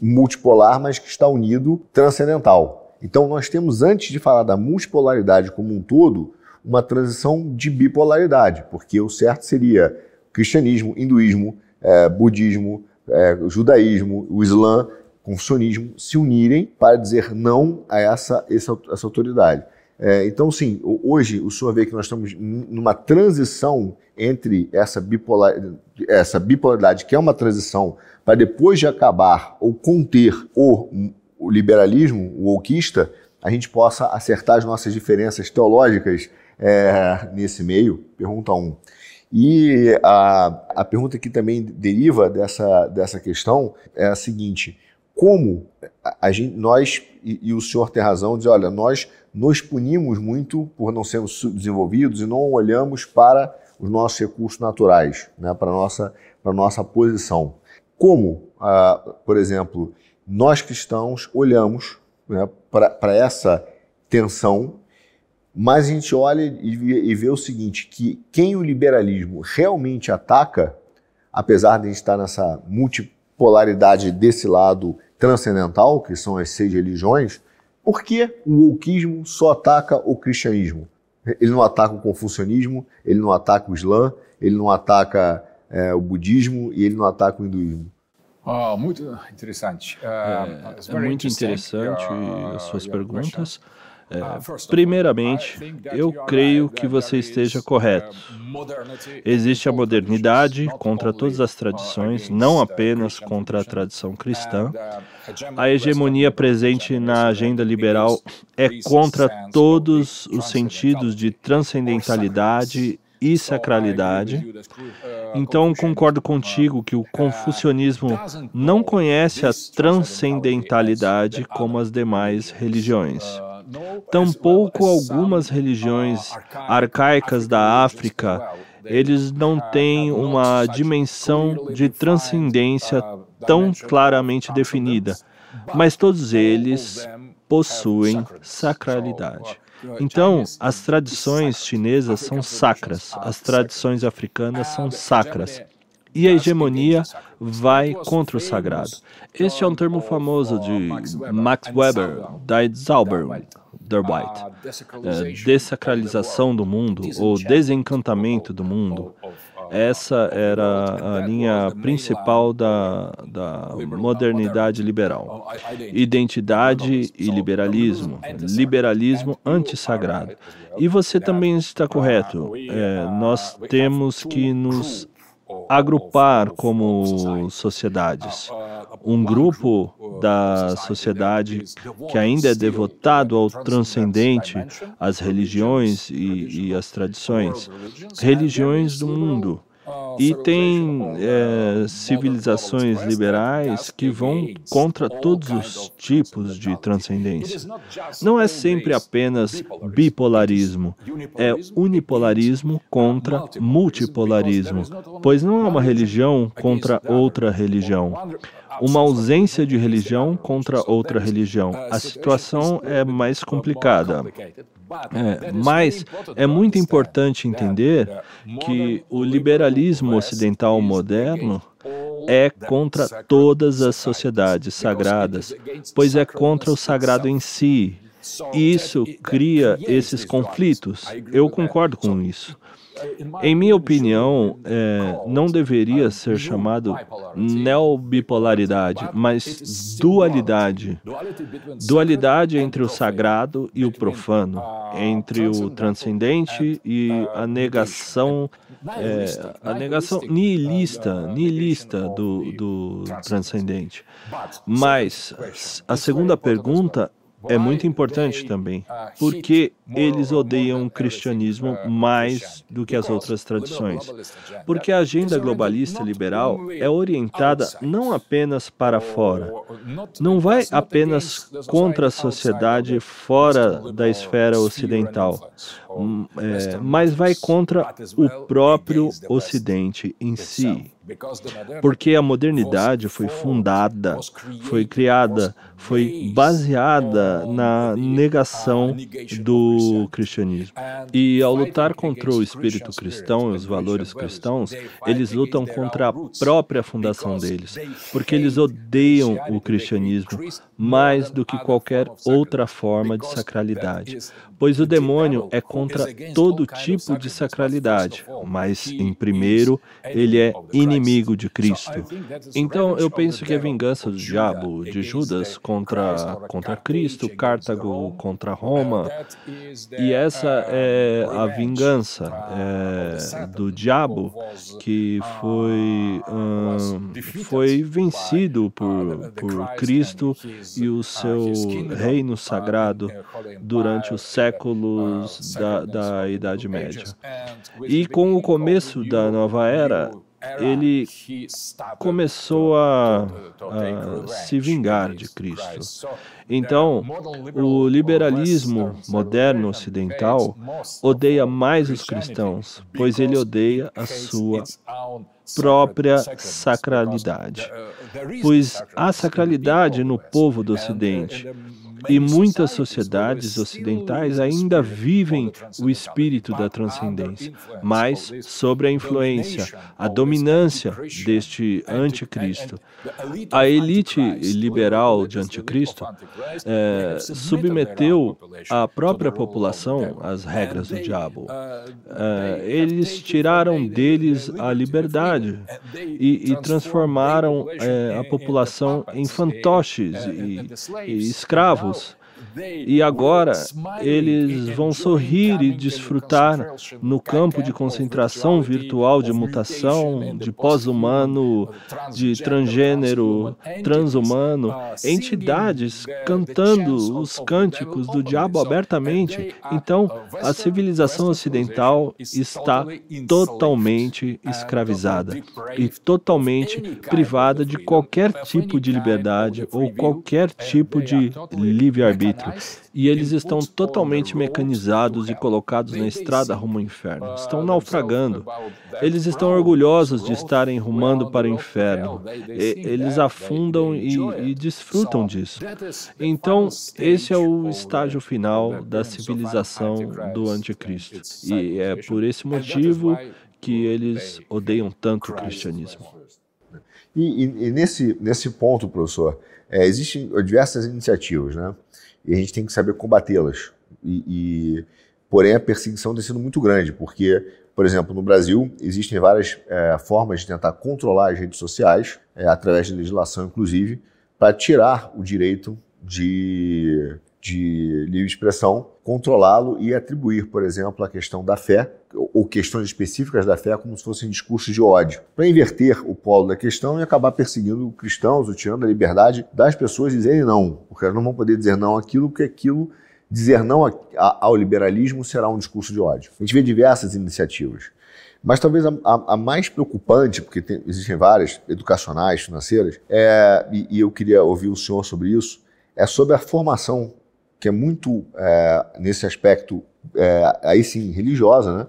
multipolar, mas que está unido transcendental. Então, nós temos, antes de falar da multipolaridade como um todo, uma transição de bipolaridade, porque o certo seria cristianismo, hinduísmo, é, budismo, é, judaísmo, o islã, confucionismo se unirem para dizer não a essa, essa, essa autoridade. É, então, sim, hoje o senhor vê que nós estamos numa transição entre essa, bipolar, essa bipolaridade, que é uma transição para depois de acabar ou conter o, o liberalismo, o wokeista, a gente possa acertar as nossas diferenças teológicas é, nesse meio. Pergunta 1. Um. E a, a pergunta que também deriva dessa, dessa questão é a seguinte: como a gente, nós, e, e, o senhor tem razão, diz, olha, nós nos punimos muito por não sermos desenvolvidos e não olhamos para os nossos recursos naturais, né, para a nossa, nossa posição. Como, por exemplo, nós cristãos olhamos né, para essa tensão mas a gente olha e vê o seguinte, que quem o liberalismo realmente ataca, apesar de a gente estar nessa multipolaridade desse lado transcendental, que são as seis religiões, por que o wokeismo só ataca o cristianismo? Ele não ataca o confucionismo, ele não ataca o islã, ele não ataca é, o budismo e ele não ataca o hinduísmo. Oh, muito interessante. Uh, é, é muito interessante uh, as suas perguntas. É, ah, primeiramente, eu creio que você esteja correto. Existe a modernidade contra todas as tradições, não apenas contra a tradição cristã. A hegemonia presente na agenda liberal é contra todos os sentidos de transcendentalidade e sacralidade. Então, concordo contigo que o confucionismo não conhece a transcendentalidade como as demais religiões. Tampouco algumas religiões arcaicas da África, eles não têm uma dimensão de transcendência tão claramente definida, mas todos eles possuem sacralidade. Então, as tradições chinesas são sacras, as tradições africanas são sacras e a hegemonia vai contra o sagrado. Este é um termo famoso de Max Weber, da Der White, é, desacralização do mundo ou desencantamento do mundo. Essa era a linha principal da, da modernidade liberal. Identidade e liberalismo. Liberalismo antissagrado. E você também está correto. É, nós temos que nos agrupar como sociedades. Um grupo da sociedade que ainda é devotado ao transcendente, às religiões e, e às tradições, religiões do mundo. E tem é, civilizações liberais que vão contra todos os tipos de transcendência. Não é sempre apenas bipolarismo, é unipolarismo contra multipolarismo, pois não é uma religião contra outra religião uma ausência de religião contra outra religião. A situação é mais complicada. É, mas é muito importante entender que o liberalismo ocidental moderno é contra todas as sociedades sagradas, pois é contra o sagrado em si. Isso cria esses conflitos. Eu concordo com isso. Em minha opinião, é, não deveria ser chamado neobipolaridade, mas dualidade. Dualidade entre o sagrado e o profano, entre o transcendente e a negação, é, a negação nihilista, nihilista do, do transcendente. Mas a segunda pergunta é muito importante também, porque eles odeiam o cristianismo mais do que as outras tradições. Porque a agenda globalista liberal é orientada não apenas para fora, não vai apenas contra a sociedade fora da esfera ocidental, hum, é, mas vai contra o próprio Ocidente em si. Porque a modernidade foi fundada, foi criada, foi baseada na negação do cristianismo. E ao lutar contra o espírito cristão e os valores cristãos, eles lutam contra a própria fundação deles, porque eles odeiam o cristianismo mais do que qualquer outra forma de sacralidade. Pois o demônio é contra todo tipo de sacralidade, mas, em primeiro, ele é inimigo de Cristo. Então, eu penso que a vingança do diabo, de Judas contra, contra Cristo, Cartago contra Roma, e essa é a vingança é, do diabo que foi, hum, foi vencido por, por Cristo e o seu reino sagrado durante os séculos da, da Idade Média. E com o começo da nova era, ele começou a, a, se vingar de Cristo. Então, o liberalismo moderno ocidental odeia mais os cristãos, pois ele odeia a sua própria sacralidade. Pois há sacralidade no povo do Ocidente. E muitas sociedades ocidentais ainda vivem o espírito da transcendência, mas sobre a influência, a dominância deste anticristo. A elite liberal de anticristo é, submeteu a própria população às regras do diabo. É, eles tiraram deles a liberdade e, e transformaram é, a população em fantoches e, e escravos Oh. E agora eles vão sorrir e desfrutar no campo de concentração virtual de mutação, de pós-humano, de transgênero, transhumano, entidades cantando os cânticos do diabo abertamente. Então, a civilização ocidental está totalmente escravizada e totalmente privada de qualquer tipo de liberdade ou qualquer tipo de livre-arbítrio. E eles estão totalmente mecanizados e colocados na estrada rumo ao inferno. Estão naufragando. Eles estão orgulhosos de estarem rumando para o inferno. E, eles afundam e, e desfrutam disso. Então, esse é o estágio final da civilização do anticristo. E é por esse motivo que eles odeiam tanto o cristianismo. E, e, e nesse, nesse ponto, professor, é, existem diversas iniciativas, né? E a gente tem que saber combatê-las. E, Porém, a perseguição tem sido muito grande, porque, por exemplo, no Brasil, existem várias é, formas de tentar controlar as redes sociais, é, através de legislação, inclusive, para tirar o direito de, de livre expressão, controlá-lo e atribuir, por exemplo, a questão da fé ou questões específicas da fé como se fossem discursos de ódio, para inverter o polo da questão e acabar perseguindo cristãos, tirando a liberdade das pessoas dizerem não, porque elas não vão poder dizer não àquilo, porque aquilo, dizer não ao liberalismo será um discurso de ódio. A gente vê diversas iniciativas. Mas talvez a, a, a mais preocupante, porque tem, existem várias, educacionais, financeiras, é, e, e, eu queria ouvir o senhor sobre isso, é sobre a formação, que é muito, é, nesse aspecto, é, aí sim, religiosa, né?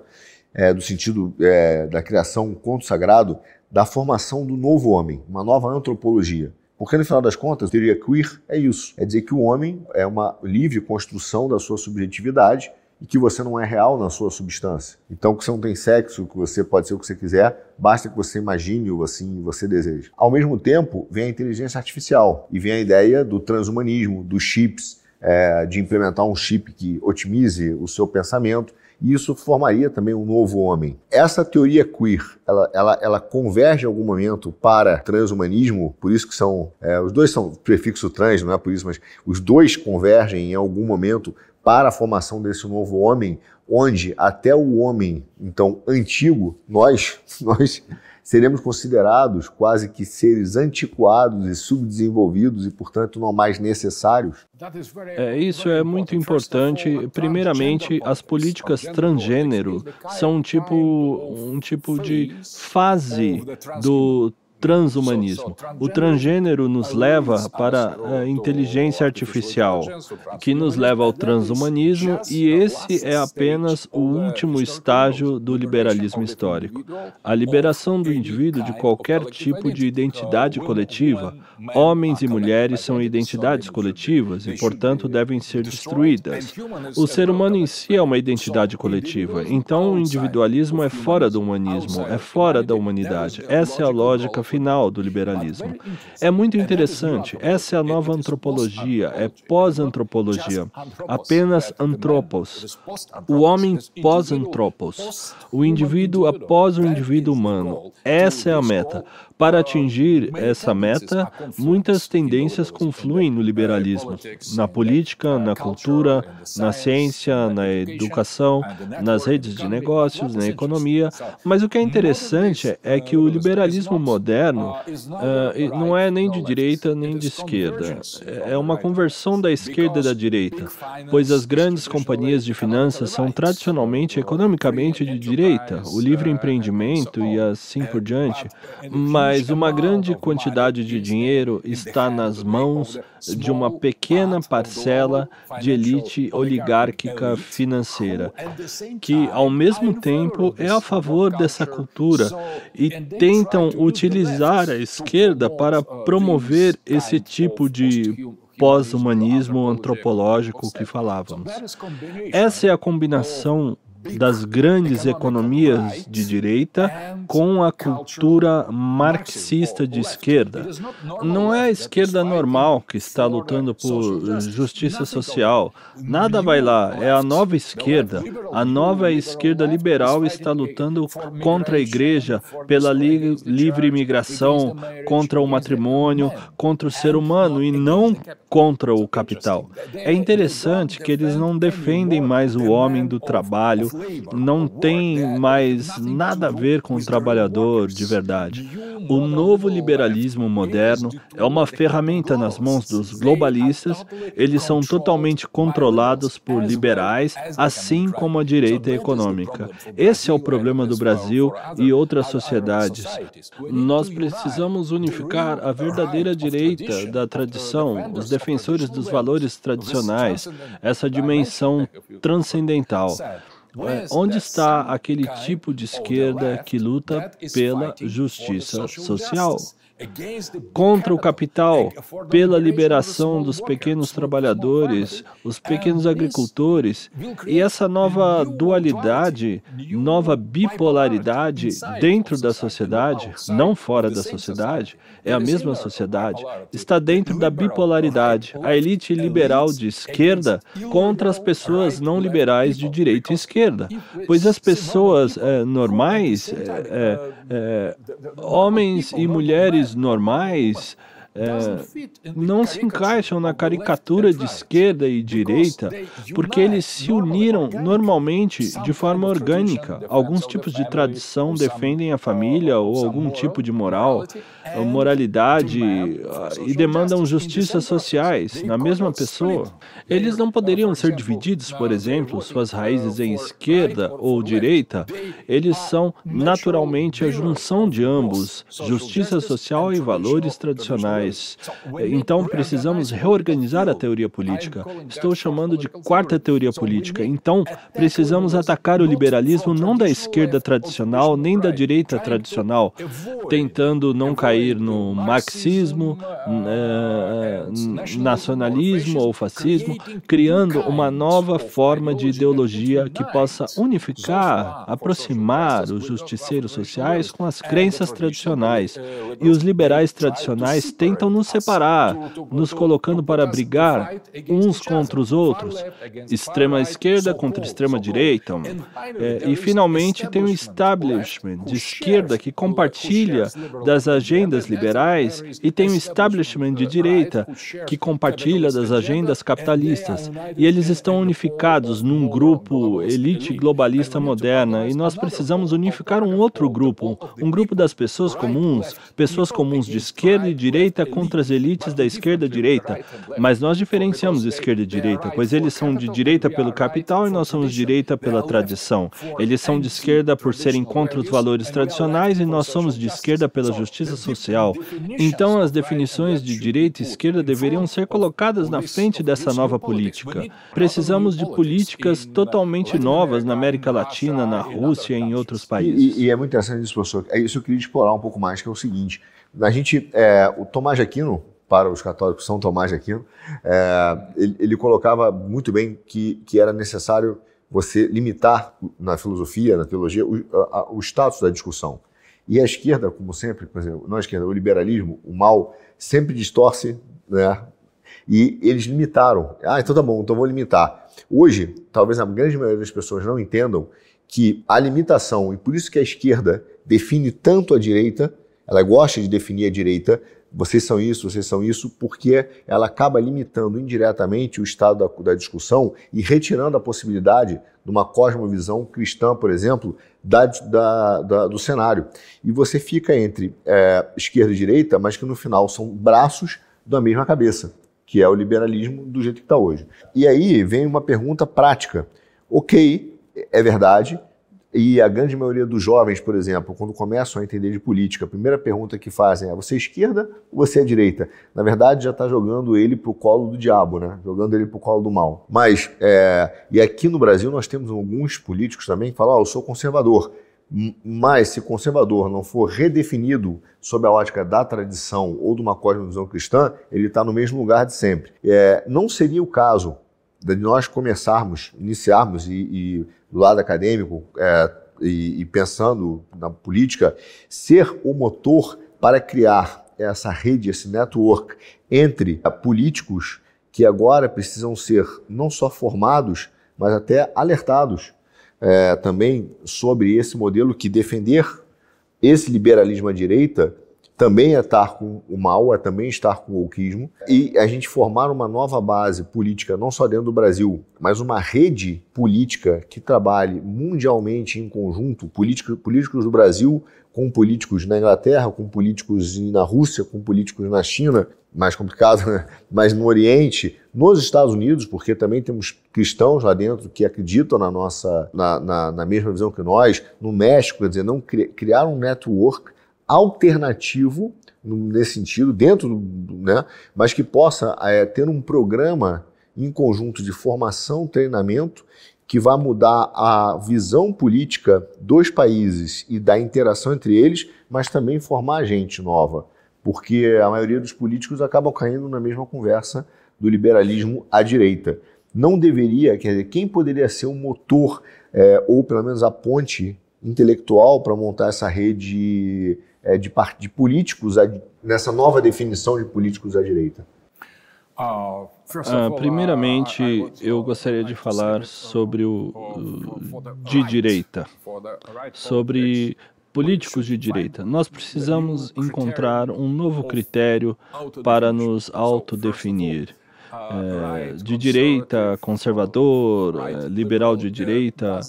É, do sentido é, da criação, um conto sagrado, da formação do novo homem, uma nova antropologia. Porque no final das contas, a teoria queer é isso: é dizer que o homem é uma livre construção da sua subjetividade e que você não é real na sua substância. Então, que você não tem sexo, que você pode ser o que você quiser, basta que você imagine o assim você deseja. Ao mesmo tempo, vem a inteligência artificial e vem a ideia do transhumanismo, dos chips, é, de implementar um chip que otimize o seu pensamento. E isso formaria também um novo homem. Essa teoria queer, ela, ela, ela converge em algum momento para transhumanismo, por isso que são. É, os dois são prefixo trans, não é por isso, mas os dois convergem em algum momento para a formação desse novo homem, onde até o homem, então, antigo, nós, nós seremos considerados quase que seres antiquados e subdesenvolvidos e, portanto, não mais necessários? É, isso é muito importante. Primeiramente, as políticas transgênero são um tipo, um tipo de fase do transhumanismo. O transgênero nos leva para a inteligência artificial, que nos leva ao transhumanismo, e esse é apenas o último estágio do liberalismo histórico. A liberação do indivíduo de qualquer tipo de identidade coletiva. Homens e mulheres são identidades coletivas e, portanto, devem ser destruídas. O ser humano em si é uma identidade coletiva, então o individualismo é fora do humanismo, é fora da humanidade. Essa é a lógica final do liberalismo. É muito interessante. Essa é a nova antropologia, é pós-antropologia. Apenas antropos. O homem pós-antropos. O indivíduo após o indivíduo humano. Essa é a meta. Para atingir essa meta, muitas tendências confluem no liberalismo, na política, na cultura, na ciência, na educação, nas redes de negócios, na economia. Mas o que é interessante é que o liberalismo moderno uh, não é nem de direita nem de esquerda. É uma conversão da esquerda e da direita, pois as grandes companhias de finanças são tradicionalmente economicamente de direita, o livre empreendimento e assim por diante. Mas mas uma grande quantidade de dinheiro está nas mãos de uma pequena parcela de elite oligárquica financeira, que, ao mesmo tempo, é a favor dessa cultura e tentam utilizar a esquerda para promover esse tipo de pós-humanismo antropológico que falávamos. Essa é a combinação das grandes economias de direita com a cultura marxista de esquerda. Não é a esquerda normal que está lutando por justiça social. Nada vai lá. É a nova esquerda. A nova esquerda liberal está lutando contra a igreja, pela li livre imigração, contra o matrimônio, contra o ser humano e não contra o capital. É interessante que eles não defendem mais o homem do trabalho, não tem mais nada a ver com o trabalhador de verdade. O novo liberalismo moderno é uma ferramenta nas mãos dos globalistas, eles são totalmente controlados por liberais, assim como a direita econômica. Esse é o problema do Brasil e outras sociedades. Nós precisamos unificar a verdadeira direita da tradição, os defensores dos valores tradicionais, essa dimensão transcendental. É, onde está aquele tipo de esquerda que luta pela justiça social? contra o capital, pela liberação dos pequenos trabalhadores, os pequenos agricultores. E essa nova dualidade, nova bipolaridade dentro da sociedade, não fora da sociedade, é a mesma sociedade, está dentro da bipolaridade. A elite liberal de esquerda contra as pessoas não liberais de direita e esquerda. Pois as pessoas é, normais, é, é, homens e mulheres normais, é, não se encaixam na caricatura de esquerda e direita porque eles se uniram normalmente de forma orgânica. Alguns tipos de tradição defendem a família ou algum tipo de moral, moralidade ah, e demandam justiças sociais na mesma pessoa. Eles não poderiam ser divididos, por exemplo, suas raízes em esquerda ou direita. Eles são naturalmente a junção de ambos, justiça social e valores tradicionais. Então, precisamos reorganizar a teoria política. Estou chamando de quarta teoria política. Então, precisamos atacar o liberalismo não da esquerda tradicional, nem da direita tradicional, tentando não cair no marxismo, eh, nacionalismo ou fascismo, criando uma nova forma de ideologia que possa unificar, aproximar os justiceiros sociais com as crenças tradicionais. E os liberais tradicionais tentam nos separar, nos colocando para brigar uns contra os outros, extrema esquerda contra extrema direita. É, e finalmente tem o establishment de esquerda que compartilha das agendas liberais e tem o establishment de direita que compartilha das agendas capitalistas. E eles estão unificados num grupo elite globalista moderna e nós precisamos unificar um outro grupo, um grupo das pessoas comuns, pessoas comuns de esquerda e direita contra as elites da esquerda e direita, mas nós diferenciamos esquerda e direita, pois eles são de direita pelo capital e nós somos de direita pela tradição. Eles são de esquerda por serem contra os valores tradicionais e nós somos de esquerda pela justiça social. Então, as definições de direita e esquerda deveriam ser colocadas na frente dessa nova política. Precisamos de políticas totalmente novas na América Latina, na Rússia e em outros países. E, e é muito interessante isso, professor. É isso que eu queria explorar um pouco mais, que é o seguinte. A gente, é, o Tomás de Aquino, para os católicos, São Tomás de Aquino, é, ele, ele, colocava muito bem que, que era necessário você limitar na filosofia, na teologia, o, a, o status da discussão. E a esquerda, como sempre, por exemplo, não a esquerda, o liberalismo, o mal, sempre distorce, né? E eles limitaram. Ah, então tá bom, então vou limitar. Hoje, talvez a grande maioria das pessoas não entendam que a limitação, e por isso que a esquerda define tanto a direita, ela gosta de definir a direita, vocês são isso, vocês são isso, porque ela acaba limitando indiretamente o estado da, da discussão e retirando a possibilidade de uma cosmovisão cristã, por exemplo, da, da, da, do cenário. E você fica entre é, esquerda e direita, mas que no final são braços da mesma cabeça, que é o liberalismo do jeito que está hoje. E aí vem uma pergunta prática. Ok, é verdade, e a grande maioria dos jovens, por exemplo, quando começam a entender de política, a primeira pergunta que fazem é: você é esquerda ou você é direita? Na verdade, já está jogando ele para o colo do diabo, né? Jogando ele para o colo do mal. Mas, é, e aqui no Brasil nós temos alguns políticos também que falam: oh, eu sou conservador. Mas se conservador não for redefinido sob a ótica da tradição ou de uma cosmovisão cristã, ele está no mesmo lugar de sempre. É, não seria o caso de nós começarmos, iniciarmos e, e do lado acadêmico é, e, e pensando na política, ser o motor para criar essa rede, esse network entre políticos que agora precisam ser não só formados, mas até alertados é, também sobre esse modelo que defender esse liberalismo à direita também é estar com o mal, é também estar com o wokeismo, e a gente formar uma nova base política, não só dentro do Brasil, mas uma rede política que trabalhe mundialmente em conjunto, políticos, políticos do Brasil com políticos na Inglaterra, com políticos na Rússia, com políticos na China, mais complicado, né? mas no Oriente, nos Estados Unidos, porque também temos cristãos lá dentro que acreditam na nossa, na, na, na mesma visão que nós, no México, quer dizer, não criar um network alternativo nesse sentido, dentro do, né, mas que possa é, ter um programa em conjunto de formação, treinamento, que vai mudar a visão política dos países e da interação entre eles, mas também formar gente nova porque a maioria dos políticos acabam caindo na mesma conversa do liberalismo à direita. Não deveria, quer dizer, quem poderia ser o motor, é, ou pelo menos a ponte intelectual para montar essa rede é, de, de políticos, nessa nova definição de políticos à direita? Ah, primeiramente, eu gostaria de falar sobre o, de direita, sobre políticos de direita. Nós precisamos encontrar um novo critério para nos autodefinir. É, de direita, conservador, é, liberal de direita,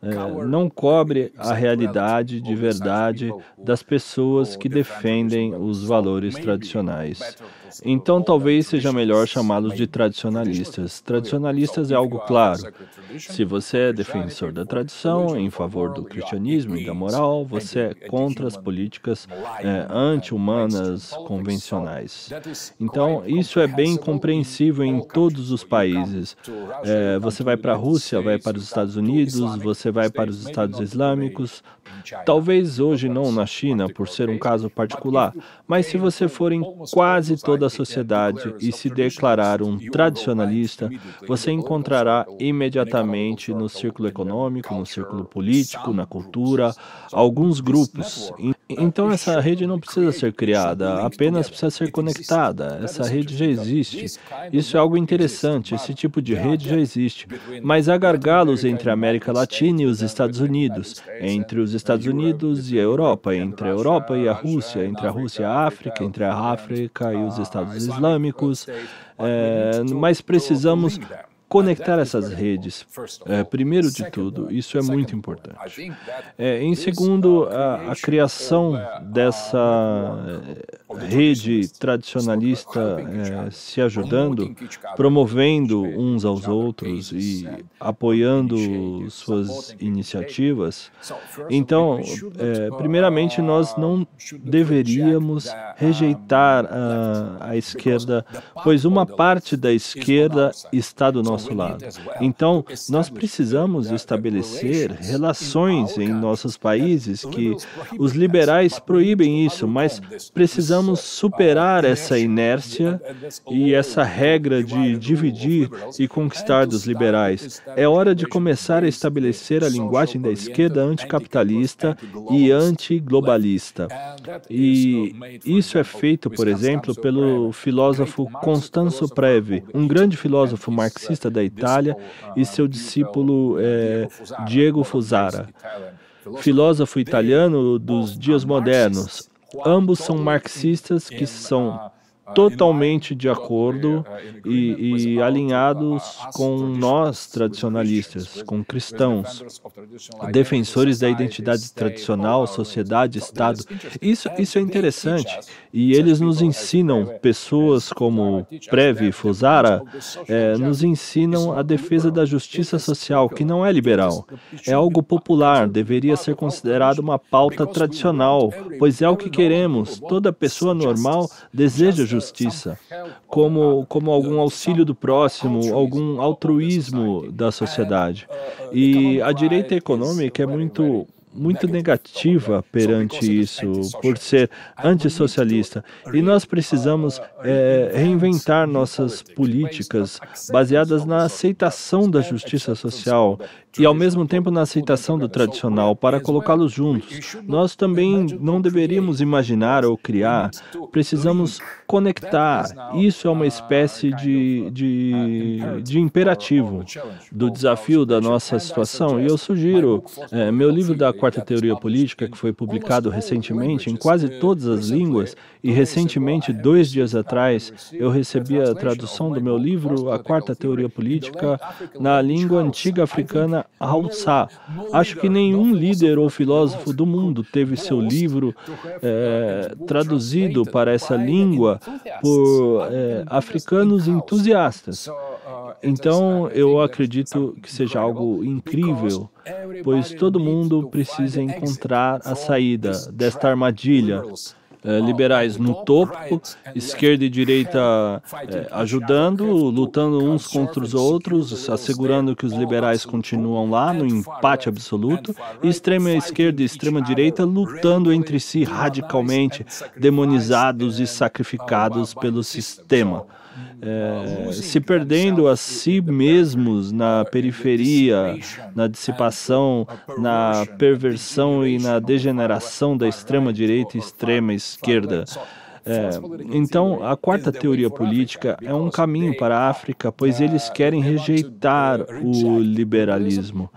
é, não cobre a realidade de verdade das pessoas que defendem os valores tradicionais. Então, talvez seja melhor chamá-los de tradicionalistas. Tradicionalistas é algo claro. Se você é defensor da tradição, em favor do cristianismo e da moral, você é contra as políticas é, anti-humanas convencionais. Então, isso é bem compreensível em todos os países. É, você vai para a Rússia, vai para os Estados Unidos, você vai para os Estados Islâmicos, talvez hoje não na China, por ser um caso particular, mas se você for em quase toda a sociedade e se declarar um tradicionalista, você encontrará imediatamente no círculo econômico, no círculo político, na cultura, alguns grupos. Então essa rede não precisa ser criada, apenas precisa ser conectada. Essa rede já existe. Isso é algo interessante, esse tipo de rede já existe. Mas há gargalos entre a América Latina e os Estados Unidos, entre os Estados Unidos e a Europa, entre a Europa e a Rússia, entre a Rússia e a África, entre a África e os Estados Islâmicos, é, mas precisamos conectar essas redes. É, primeiro de tudo, isso é muito importante. É, em segundo, a, a criação dessa é, rede tradicionalista é, se ajudando, promovendo uns aos outros e apoiando suas iniciativas. Então, é, primeiramente, nós não deveríamos rejeitar a, a esquerda, pois uma parte da esquerda está do nosso nosso lado. Então, nós precisamos estabelecer relações em nossos países que os liberais proíbem isso, mas precisamos superar essa inércia e essa regra de dividir e conquistar dos liberais. É hora de começar a estabelecer a linguagem da esquerda anticapitalista e antiglobalista. E isso é feito, por exemplo, pelo filósofo Constanzo Preve, um grande filósofo marxista da Itália, e seu discípulo é, Diego Fusara, filósofo italiano dos dias modernos. Ambos são marxistas que são totalmente de acordo e, e, alinhados com nós tradicionalistas, com cristãos, defensores da identidade tradicional, sociedade, Estado. Isso, isso é interessante e eles nos ensinam, pessoas como Previ Fusara, é, nos ensinam a defesa da justiça social, que não é liberal, é algo popular, deveria ser considerado uma pauta tradicional, pois é o que queremos. Toda pessoa normal deseja justiça justiça, como, como algum auxílio do próximo, algum altruísmo da sociedade. E a direita econômica é muito muito negativa perante isso, por ser antissocialista. E nós precisamos é, reinventar nossas políticas baseadas na aceitação da justiça social e, ao mesmo tempo, na aceitação do tradicional, para colocá-los juntos. Nós também não deveríamos imaginar ou criar, precisamos conectar. Isso é uma espécie de, de, de imperativo do desafio da nossa situação. E eu sugiro, é, meu livro da Quarta Teoria Política, que foi publicado recentemente em quase todas as línguas, e recentemente, dois dias atrás, eu recebi a tradução do meu livro, A Quarta Teoria Política, na língua antiga africana Hausa. Acho que nenhum líder ou filósofo do mundo teve seu livro é, traduzido para essa língua por é, africanos entusiastas. Então, eu acredito que seja algo incrível, pois todo mundo precisa encontrar a saída desta armadilha liberais no topo, esquerda e direita eh, ajudando, lutando uns contra os outros, assegurando que os liberais continuam lá no empate absoluto, e extrema esquerda e extrema direita lutando entre si radicalmente, demonizados e sacrificados pelo sistema é, se perdendo a si mesmos na periferia, na dissipação, na perversão e na degeneração da extrema direita e extrema esquerda. É, então, a quarta teoria política é um caminho para a África, pois eles querem rejeitar o liberalismo.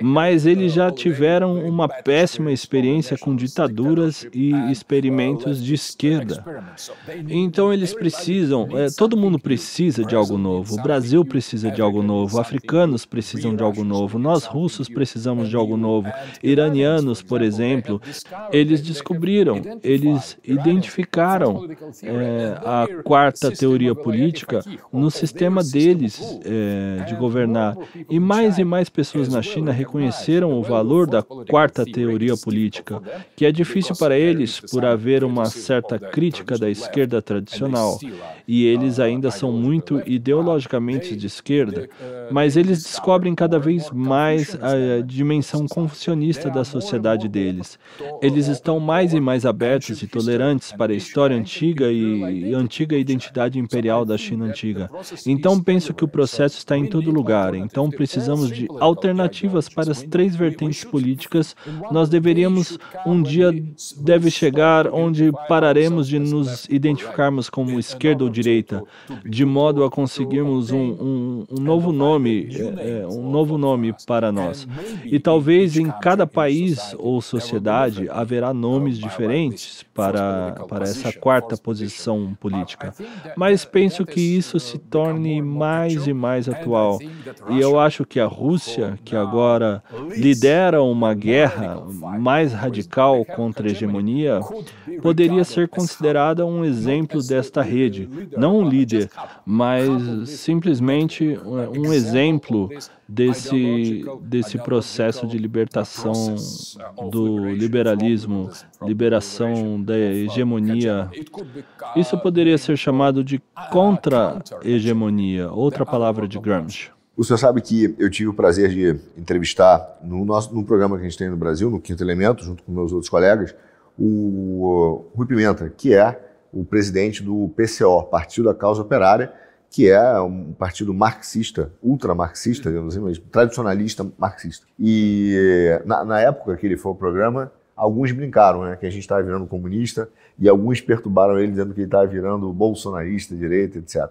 Mas eles já tiveram uma péssima experiência com ditaduras e experimentos de esquerda. Então, eles precisam, é, todo mundo precisa de algo novo. O Brasil precisa de algo novo, africanos precisam de algo novo, nós russos precisamos de algo novo, iranianos, por exemplo, eles descobriram, eles identificaram é, a quarta teoria política no sistema deles é, de governar. E mais e mais pessoas na China reconheceram o valor da quarta teoria política, que é difícil para eles por haver uma certa crítica da esquerda tradicional. E eles ainda são muito ideologicamente de esquerda, mas eles descobrem cada vez mais a dimensão confucionista da sociedade deles. Eles estão mais e mais abertos e tolerantes para a história antiga e antiga identidade imperial da China antiga. Então penso que o processo está em todo lugar. Então precisamos de alternativas para as três vertentes políticas. Nós deveríamos um dia deve chegar onde pararemos de nos identificarmos como esquerda ou direita, de modo a conseguirmos um, um, um novo nome, é, é um novo nome para nós. E talvez em cada país ou sociedade haverá nomes diferentes para para essa quarta quarta posição política. Mas penso que isso se torne mais e mais atual. E eu acho que a Rússia, que agora lidera uma guerra mais radical contra a hegemonia, poderia ser considerada um exemplo desta rede. Não um líder, mas simplesmente um exemplo desse, desse processo de libertação do liberalismo, liberação da hegemonia. Isso poderia ser chamado de contra-hegemonia, outra palavra de Gramsci. O senhor sabe que eu tive o prazer de entrevistar no nosso no programa que a gente tem no Brasil, no Quinto Elemento, junto com meus outros colegas, o Rui Pimenta, que é o presidente do PCO, Partido da Causa Operária, que é um partido marxista, ultramarxista, digamos assim, mas tradicionalista marxista. E na, na, época que ele foi ao programa, alguns brincaram, né, que a gente estava virando comunista, e alguns perturbaram ele dizendo que ele estava virando bolsonarista, direita, etc.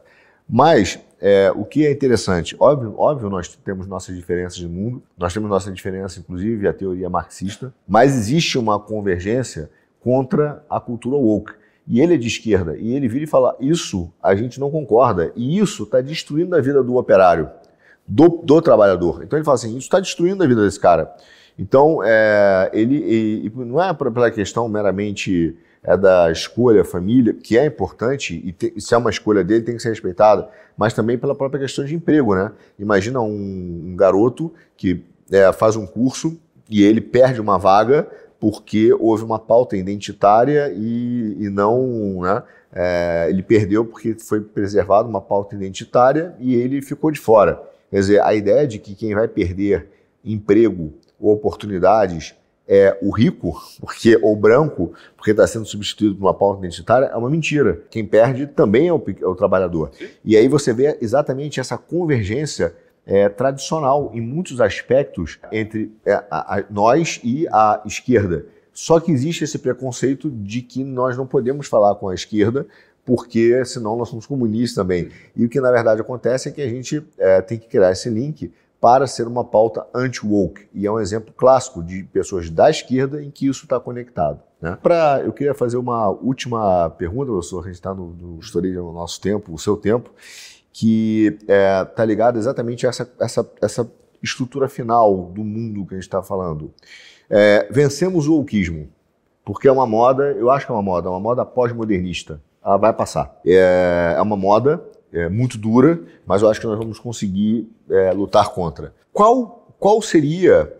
Mas é, o que é interessante, óbvio, óbvio, nós temos nossas diferenças de mundo, nós temos nossa diferença, inclusive, a teoria marxista, mas existe uma convergência contra a cultura woke e ele é de esquerda, e ele vira e fala: Isso a gente não concorda, e isso está destruindo a vida do operário, do, do trabalhador. Então ele fala assim: Isso está destruindo a vida desse cara. Então, é, ele, e, não é pela questão meramente é da escolha, família, que é importante e, te, se é uma escolha dele tem que ser respeitada, mas também pela própria questão de emprego, né? Imagina um, um garoto que é, faz um curso e ele perde uma vaga porque houve uma pauta identitária e, e não. Né, é, ele perdeu porque foi preservada uma pauta identitária e ele ficou de fora. Quer dizer, a ideia de que quem vai perder emprego ou oportunidades é o rico, porque ou branco, porque está sendo substituído por uma pauta identitária, é uma mentira. Quem perde também é o, é o trabalhador. E aí você vê exatamente essa convergência é, tradicional em muitos aspectos entre é, a, a, nós e a esquerda. Só que existe esse preconceito de que nós não podemos falar com a esquerda porque senão nós somos comunistas também. E o que na verdade acontece é que a gente é, tem que criar esse link para ser uma pauta anti-woke. E é um exemplo clássico de pessoas da esquerda em que isso está conectado. Né? Pra, eu queria fazer uma última pergunta, professor, a gente está no, no, no nosso tempo, o seu tempo, que está é, tá ligado exatamente a essa, essa, essa estrutura final do mundo que a gente está falando. É, vencemos o wokeismo, porque é uma moda, eu acho que é uma moda, é uma moda pós-modernista. Ela vai passar. É, é uma moda é, muito dura, mas eu acho que nós vamos conseguir é, lutar contra. Qual, qual seria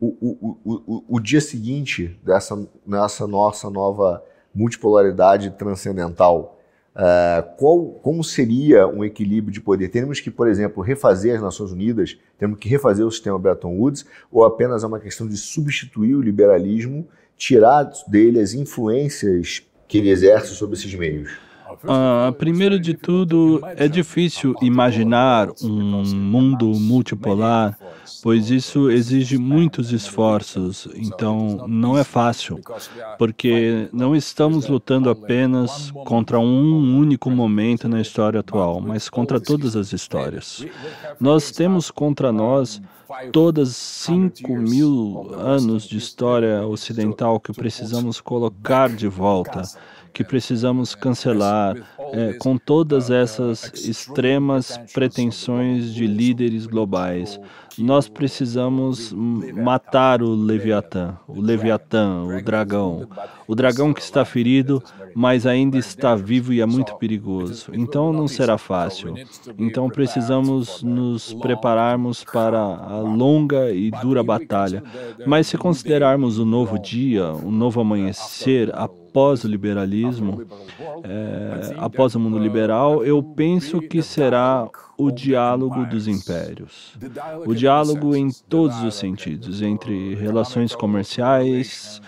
o, o, o, o, dia seguinte dessa, nessa nossa nova multipolaridade transcendental, uh, qual, como seria um equilíbrio de poder? Temos que, por exemplo, refazer as Nações Unidas, temos que refazer o sistema Bretton Woods, ou apenas é uma questão de substituir o liberalismo, tirar dele as influências que ele exerce sobre esses meios? Uh, primeiro de tudo, é difícil imaginar um mundo multipolar, pois isso exige muitos esforços, então não é fácil, porque não estamos lutando apenas contra um único momento na história atual, mas contra todas as histórias. Nós temos contra nós todas 5 mil anos de história ocidental que precisamos colocar de volta que precisamos cancelar é, com todas essas extremas pretensões de líderes globais. Nós precisamos matar o Leviatã, o Leviatã, o dragão. O dragão que está ferido, mas ainda está vivo e é muito perigoso. Então não será fácil. Então precisamos nos prepararmos para a longa e dura batalha. Mas se considerarmos o novo dia, o novo amanhecer, a após o liberalismo, é, após o mundo liberal, eu penso que será o diálogo dos impérios. O diálogo em todos os sentidos, entre relações comerciais,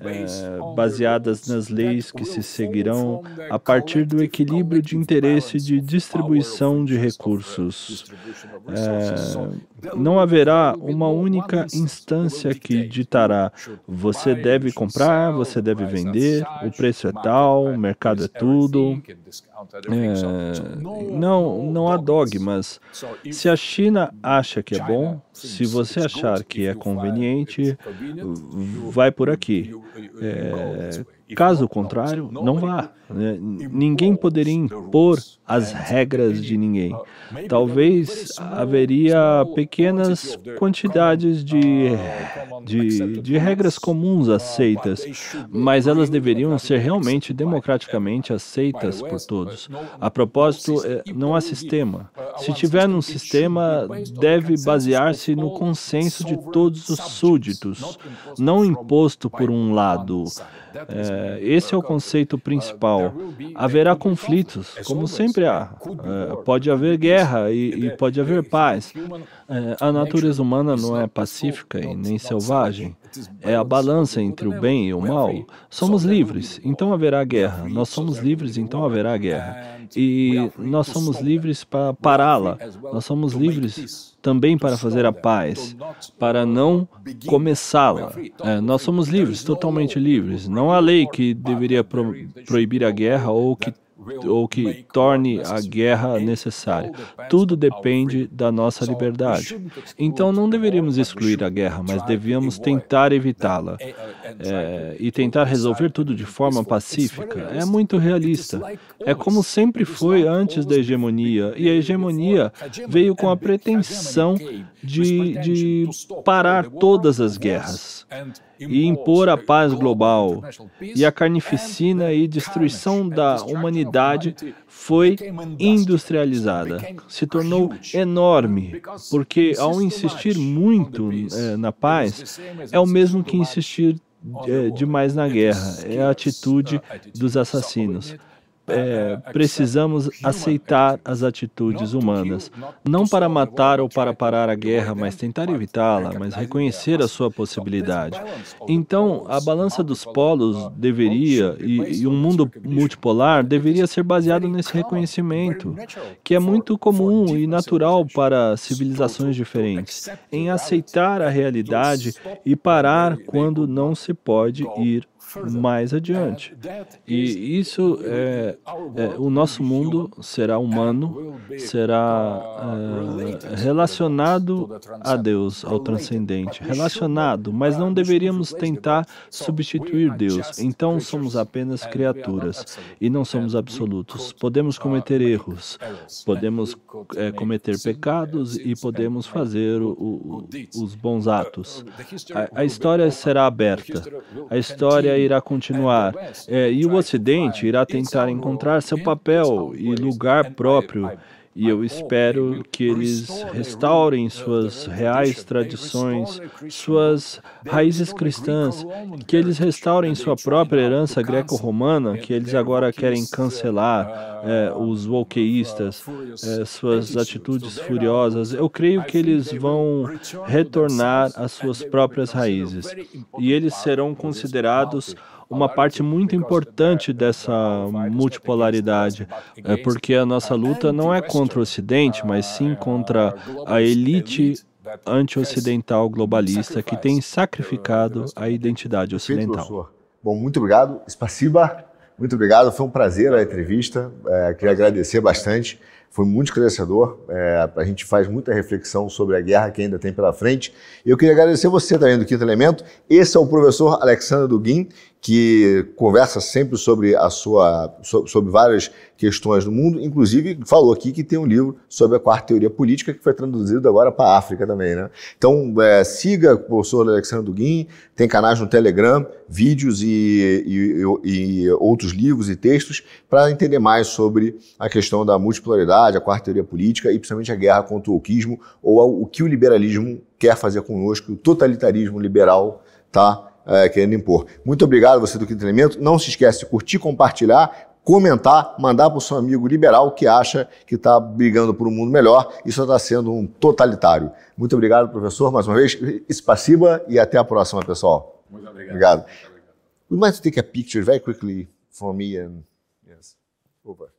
é, baseadas nas leis que se seguirão a partir do equilíbrio de interesse de distribuição de recursos. É, não haverá uma única instância que ditará você deve comprar, você deve vender, o preço é tal, o mercado é tudo. É, não, não há dogmas. Se a China acha que é bom, se você achar que é conveniente, vai por aqui. É, Caso contrário, não vá. Né? Ninguém poderia impor as regras de ninguém. Talvez haveria pequenas quantidades de, de, de regras comuns aceitas, mas elas deveriam ser realmente democraticamente aceitas por todos. A propósito, é, não há sistema. Se tiver um sistema, deve basear-se no consenso de todos os súditos, não imposto por um lado. É, esse é o conceito principal. Haverá conflitos, como sempre há. É, pode haver guerra e, e pode haver paz. É, a natureza humana não é pacífica e nem selvagem. É a balança entre o bem e o mal. Somos livres, então haverá guerra. Nós somos livres, então haverá guerra. E nós somos livres para pará-la. Nós somos livres também para fazer a paz, para não começá-la. É, nós somos livres, totalmente livres. Não há lei que deveria pro proibir a guerra ou que ou que torne a guerra necessária. Tudo depende da nossa liberdade. Então não deveríamos excluir a guerra, mas devíamos tentar evitá-la é, e tentar resolver tudo de forma pacífica. É muito realista. É como sempre foi antes da hegemonia, e a hegemonia veio com a pretensão de, de parar todas as guerras e impor a paz global. E a carnificina e destruição da humanidade foi industrializada, se tornou enorme, porque ao insistir muito é, na paz, é o mesmo que insistir é, demais na guerra, é a atitude dos assassinos é, precisamos aceitar as atitudes humanas, não para matar ou para parar a guerra, mas tentar evitá-la, mas reconhecer a sua possibilidade. Então, a balança dos polos deveria, e, e um mundo multipolar deveria ser baseado nesse reconhecimento, que é muito comum e natural para civilizações diferentes, em aceitar a realidade e parar quando não se pode ir mais adiante. E isso é, é o nosso mundo será humano, será é, relacionado a Deus, ao transcendente, relacionado, mas não deveríamos tentar substituir Deus. Então somos apenas criaturas e não somos absolutos. Podemos cometer erros, podemos é, cometer pecados e podemos fazer o, o, os bons atos. A, a história será aberta. A história irá continuar. É, e o Ocidente irá tentar encontrar seu papel e lugar próprio E eu espero que eles restaurem suas reais tradições, suas raízes cristãs, que eles restaurem sua própria herança greco-romana, que eles agora querem cancelar é, os wokeístas, é, suas atitudes furiosas. Eu creio que eles vão retornar às suas próprias raízes e eles serão considerados uma parte muito importante dessa multipolaridade, é porque a nossa luta não é contra o Ocidente, mas sim contra a elite anti-ocidental globalista que tem sacrificado a identidade ocidental. Bom, muito obrigado. Spasiba, muito obrigado. Foi um prazer a entrevista. É, queria agradecer bastante. Foi muito esclarecedor. É, a gente faz muita reflexão sobre a guerra que ainda tem pela frente. Eu queria agradecer você também do Quinto Elemento. Esse é o professor Alexandre Duguin, que conversa sempre sobre a sua sobre várias questões do mundo, inclusive falou aqui que tem um livro sobre a quarta teoria política que foi traduzido agora para a África também, né? Então é, siga o professor Alexandre Duguin, tem canais no Telegram, vídeos e, e, e outros livros e textos para entender mais sobre a questão da multipolaridade, a quarta teoria política e principalmente a guerra contra o oquismo ou o que o liberalismo quer fazer conosco, o totalitarismo liberal, tá? É, querendo impor. Muito obrigado você do Quinto Elemento. Não se esquece de curtir, compartilhar, comentar, mandar para o seu amigo liberal que acha que está brigando por um mundo melhor e só está sendo um totalitário. Muito obrigado, professor, mais uma vez. Espaciba e até a próxima, pessoal. Muito obrigado. Obrigado. We might take a picture very quickly from me and yes, over.